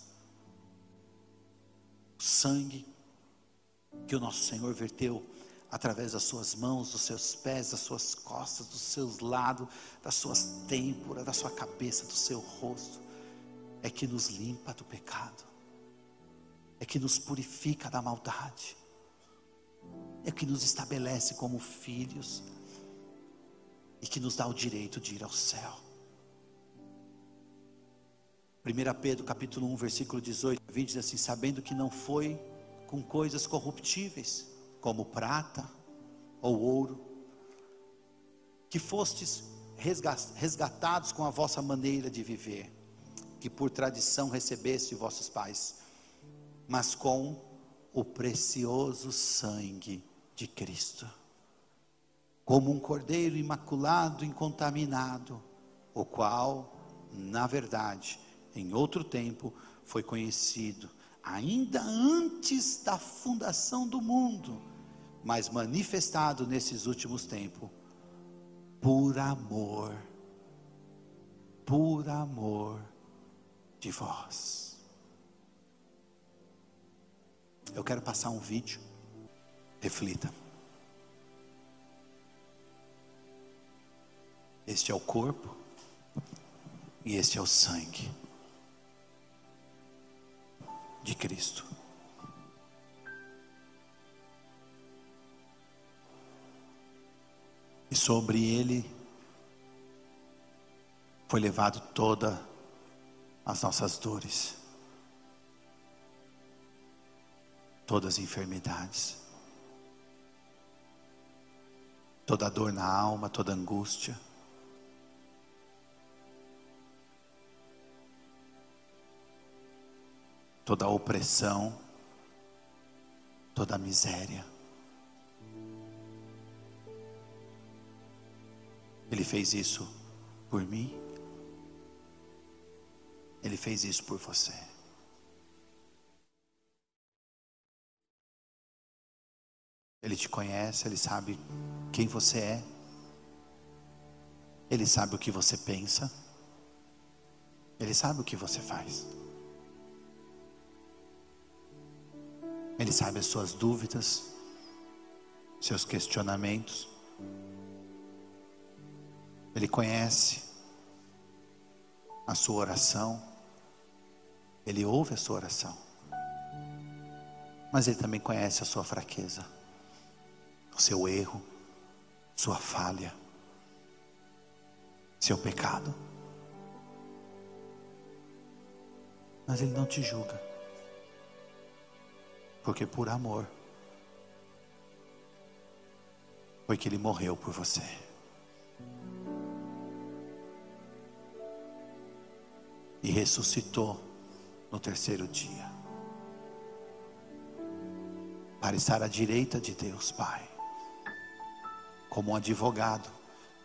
O sangue que o nosso Senhor verteu através das suas mãos, dos seus pés, das suas costas, dos seus lados, das suas têmporas, da sua cabeça, do seu rosto, é que nos limpa do pecado, é que nos purifica da maldade, é que nos estabelece como filhos e que nos dá o direito de ir ao céu. 1 Pedro capítulo 1, versículo 18, 20 diz assim: sabendo que não foi com coisas corruptíveis, como prata ou ouro, que fostes resgatados com a vossa maneira de viver, que por tradição recebeste vossos pais, mas com o precioso sangue de Cristo, como um cordeiro imaculado, incontaminado, o qual, na verdade, em outro tempo, foi conhecido, ainda antes da fundação do mundo mas manifestado nesses últimos tempos, por amor, por amor de vós. Eu quero passar um vídeo, reflita. Este é o corpo e este é o sangue de Cristo. e sobre ele foi levado toda as nossas dores, todas as enfermidades, toda dor na alma, toda angústia. Toda opressão, toda miséria. Ele fez isso por mim. Ele fez isso por você. Ele te conhece, ele sabe quem você é. Ele sabe o que você pensa. Ele sabe o que você faz. Ele sabe as suas dúvidas, seus questionamentos. Ele conhece a sua oração, Ele ouve a sua oração, mas Ele também conhece a sua fraqueza, seu erro, sua falha, seu pecado. Mas Ele não te julga, porque por amor foi que Ele morreu por você. e ressuscitou no terceiro dia. Para estar à direita de Deus, Pai, como um advogado,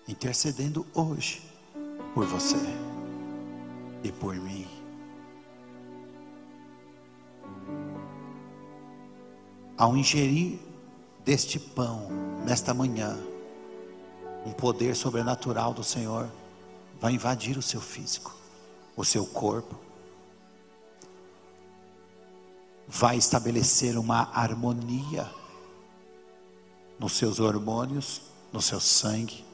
intercedendo hoje por você e por mim. Ao ingerir deste pão nesta manhã, um poder sobrenatural do Senhor vai invadir o seu físico o seu corpo, vai estabelecer uma harmonia nos seus hormônios, no seu sangue,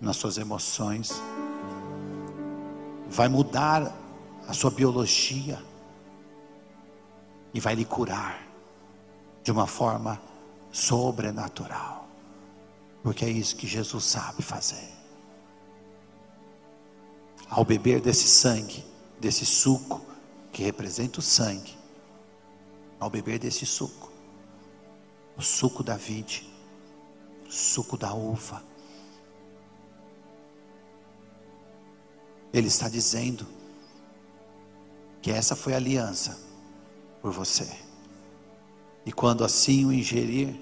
nas suas emoções, vai mudar a sua biologia e vai lhe curar de uma forma sobrenatural, porque é isso que Jesus sabe fazer. Ao beber desse sangue, desse suco que representa o sangue, ao beber desse suco, o suco da vide, o suco da uva, Ele está dizendo que essa foi a aliança por você. E quando assim o ingerir,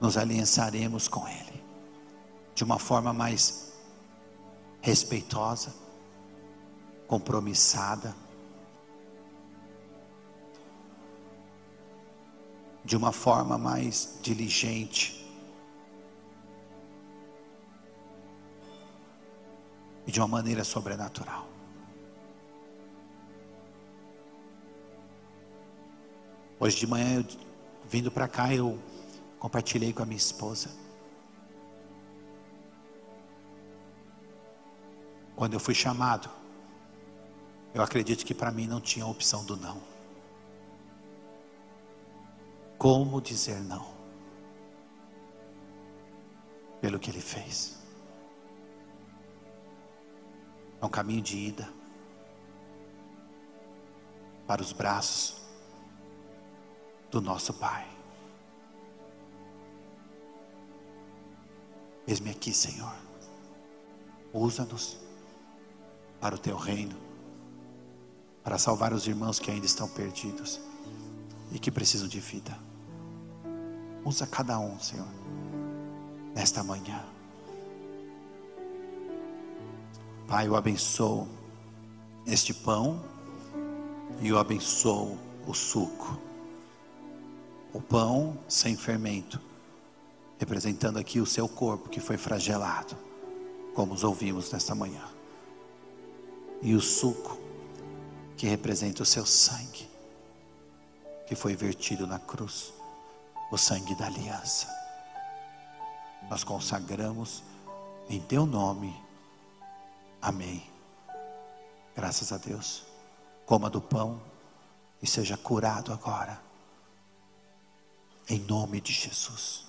nos aliançaremos com Ele. De uma forma mais respeitosa, compromissada, de uma forma mais diligente. E de uma maneira sobrenatural. Hoje de manhã, eu, vindo para cá, eu compartilhei com a minha esposa. Quando eu fui chamado, eu acredito que para mim não tinha opção do não. Como dizer não? Pelo que ele fez. É um caminho de ida para os braços do nosso Pai. Eis-me aqui, Senhor. Usa-nos para o teu reino, para salvar os irmãos que ainda estão perdidos e que precisam de vida. Usa cada um, Senhor, nesta manhã. Pai, eu abençoo este pão e eu abençoo o suco. O pão sem fermento, representando aqui o seu corpo que foi fragelado, como os ouvimos nesta manhã, e o suco que representa o seu sangue, que foi vertido na cruz, o sangue da aliança. Nós consagramos em teu nome, amém. Graças a Deus. Coma do pão e seja curado agora em nome de Jesus.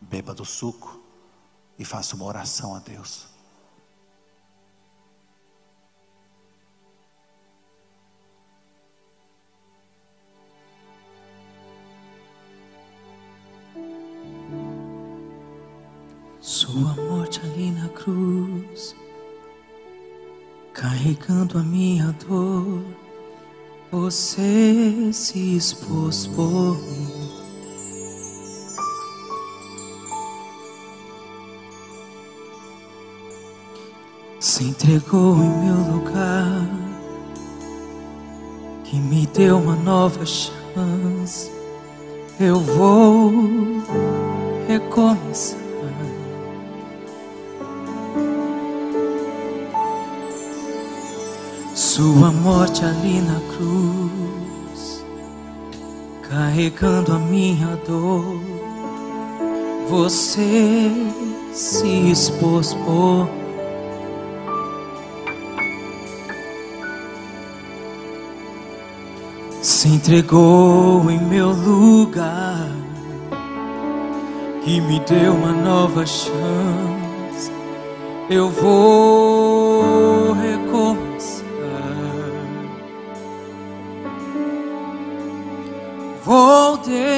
Beba do suco e faça uma oração a Deus. Sua morte ali na cruz, carregando a minha dor você se expôs por mim. Se entregou em meu lugar, que me deu uma nova chance. Eu vou recomeçar. Sua morte ali na cruz, carregando a minha dor, você se expôs por se entregou em meu lugar, que me deu uma nova chance. Eu vou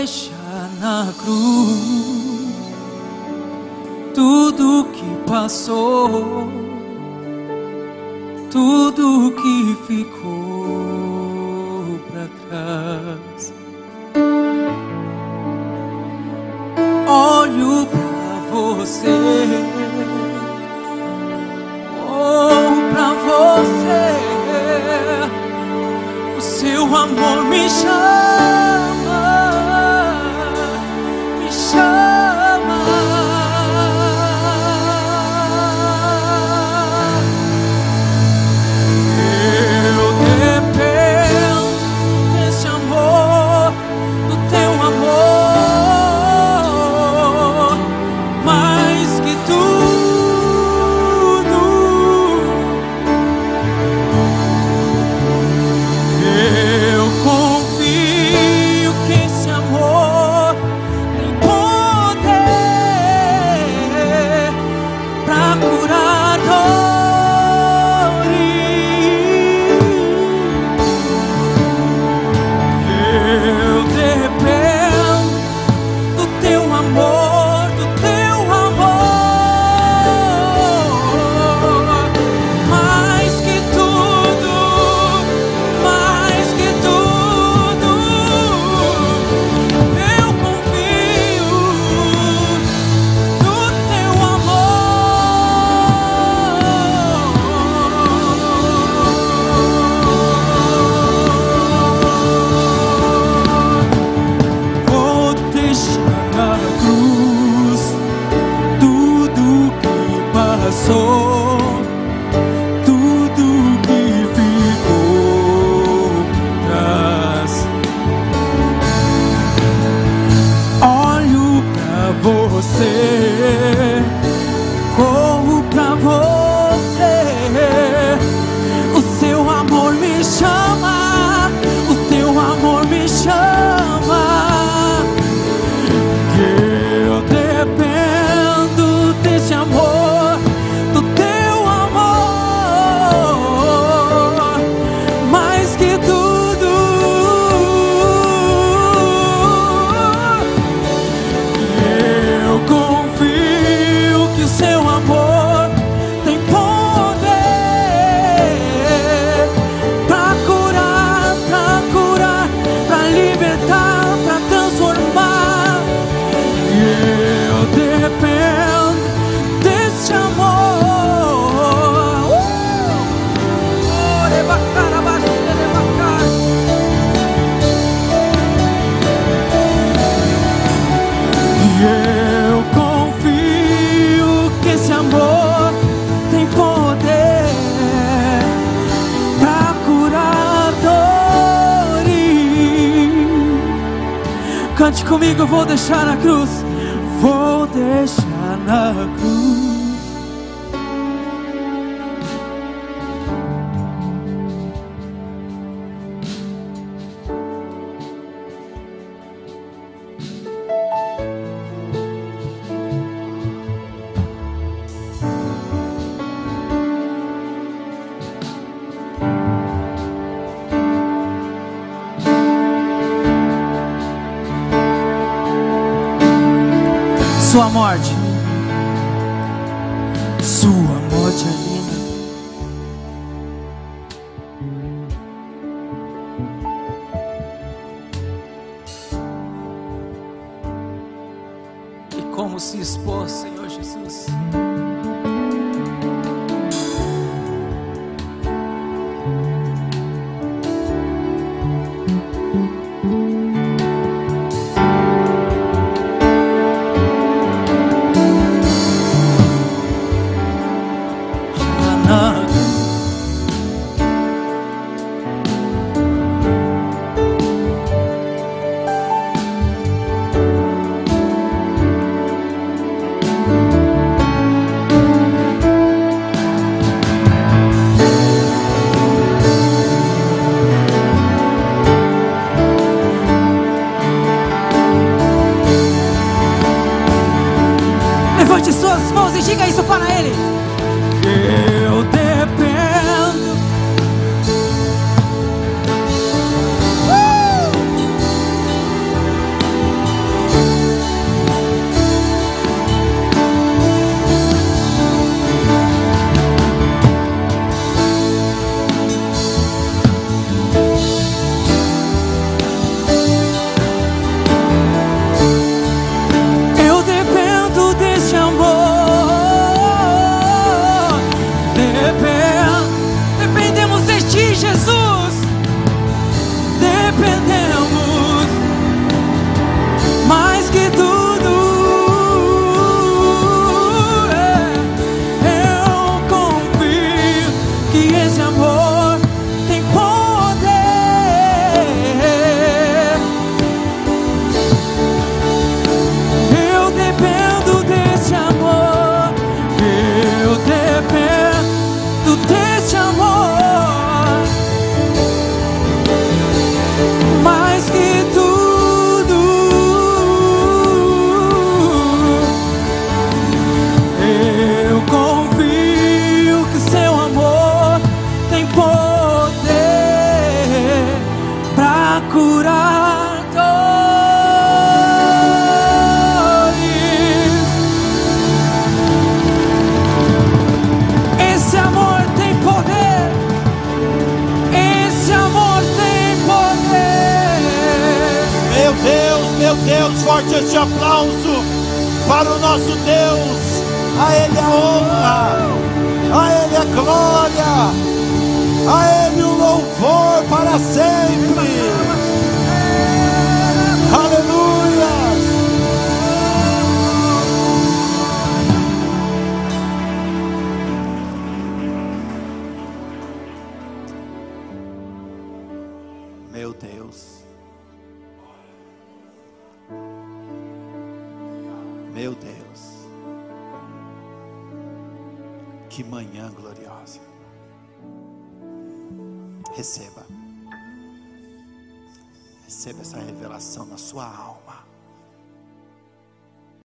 Vou deixar na cruz tudo que passou, tudo que ficou para trás. Olho para você, oh, para você, o seu amor me chama.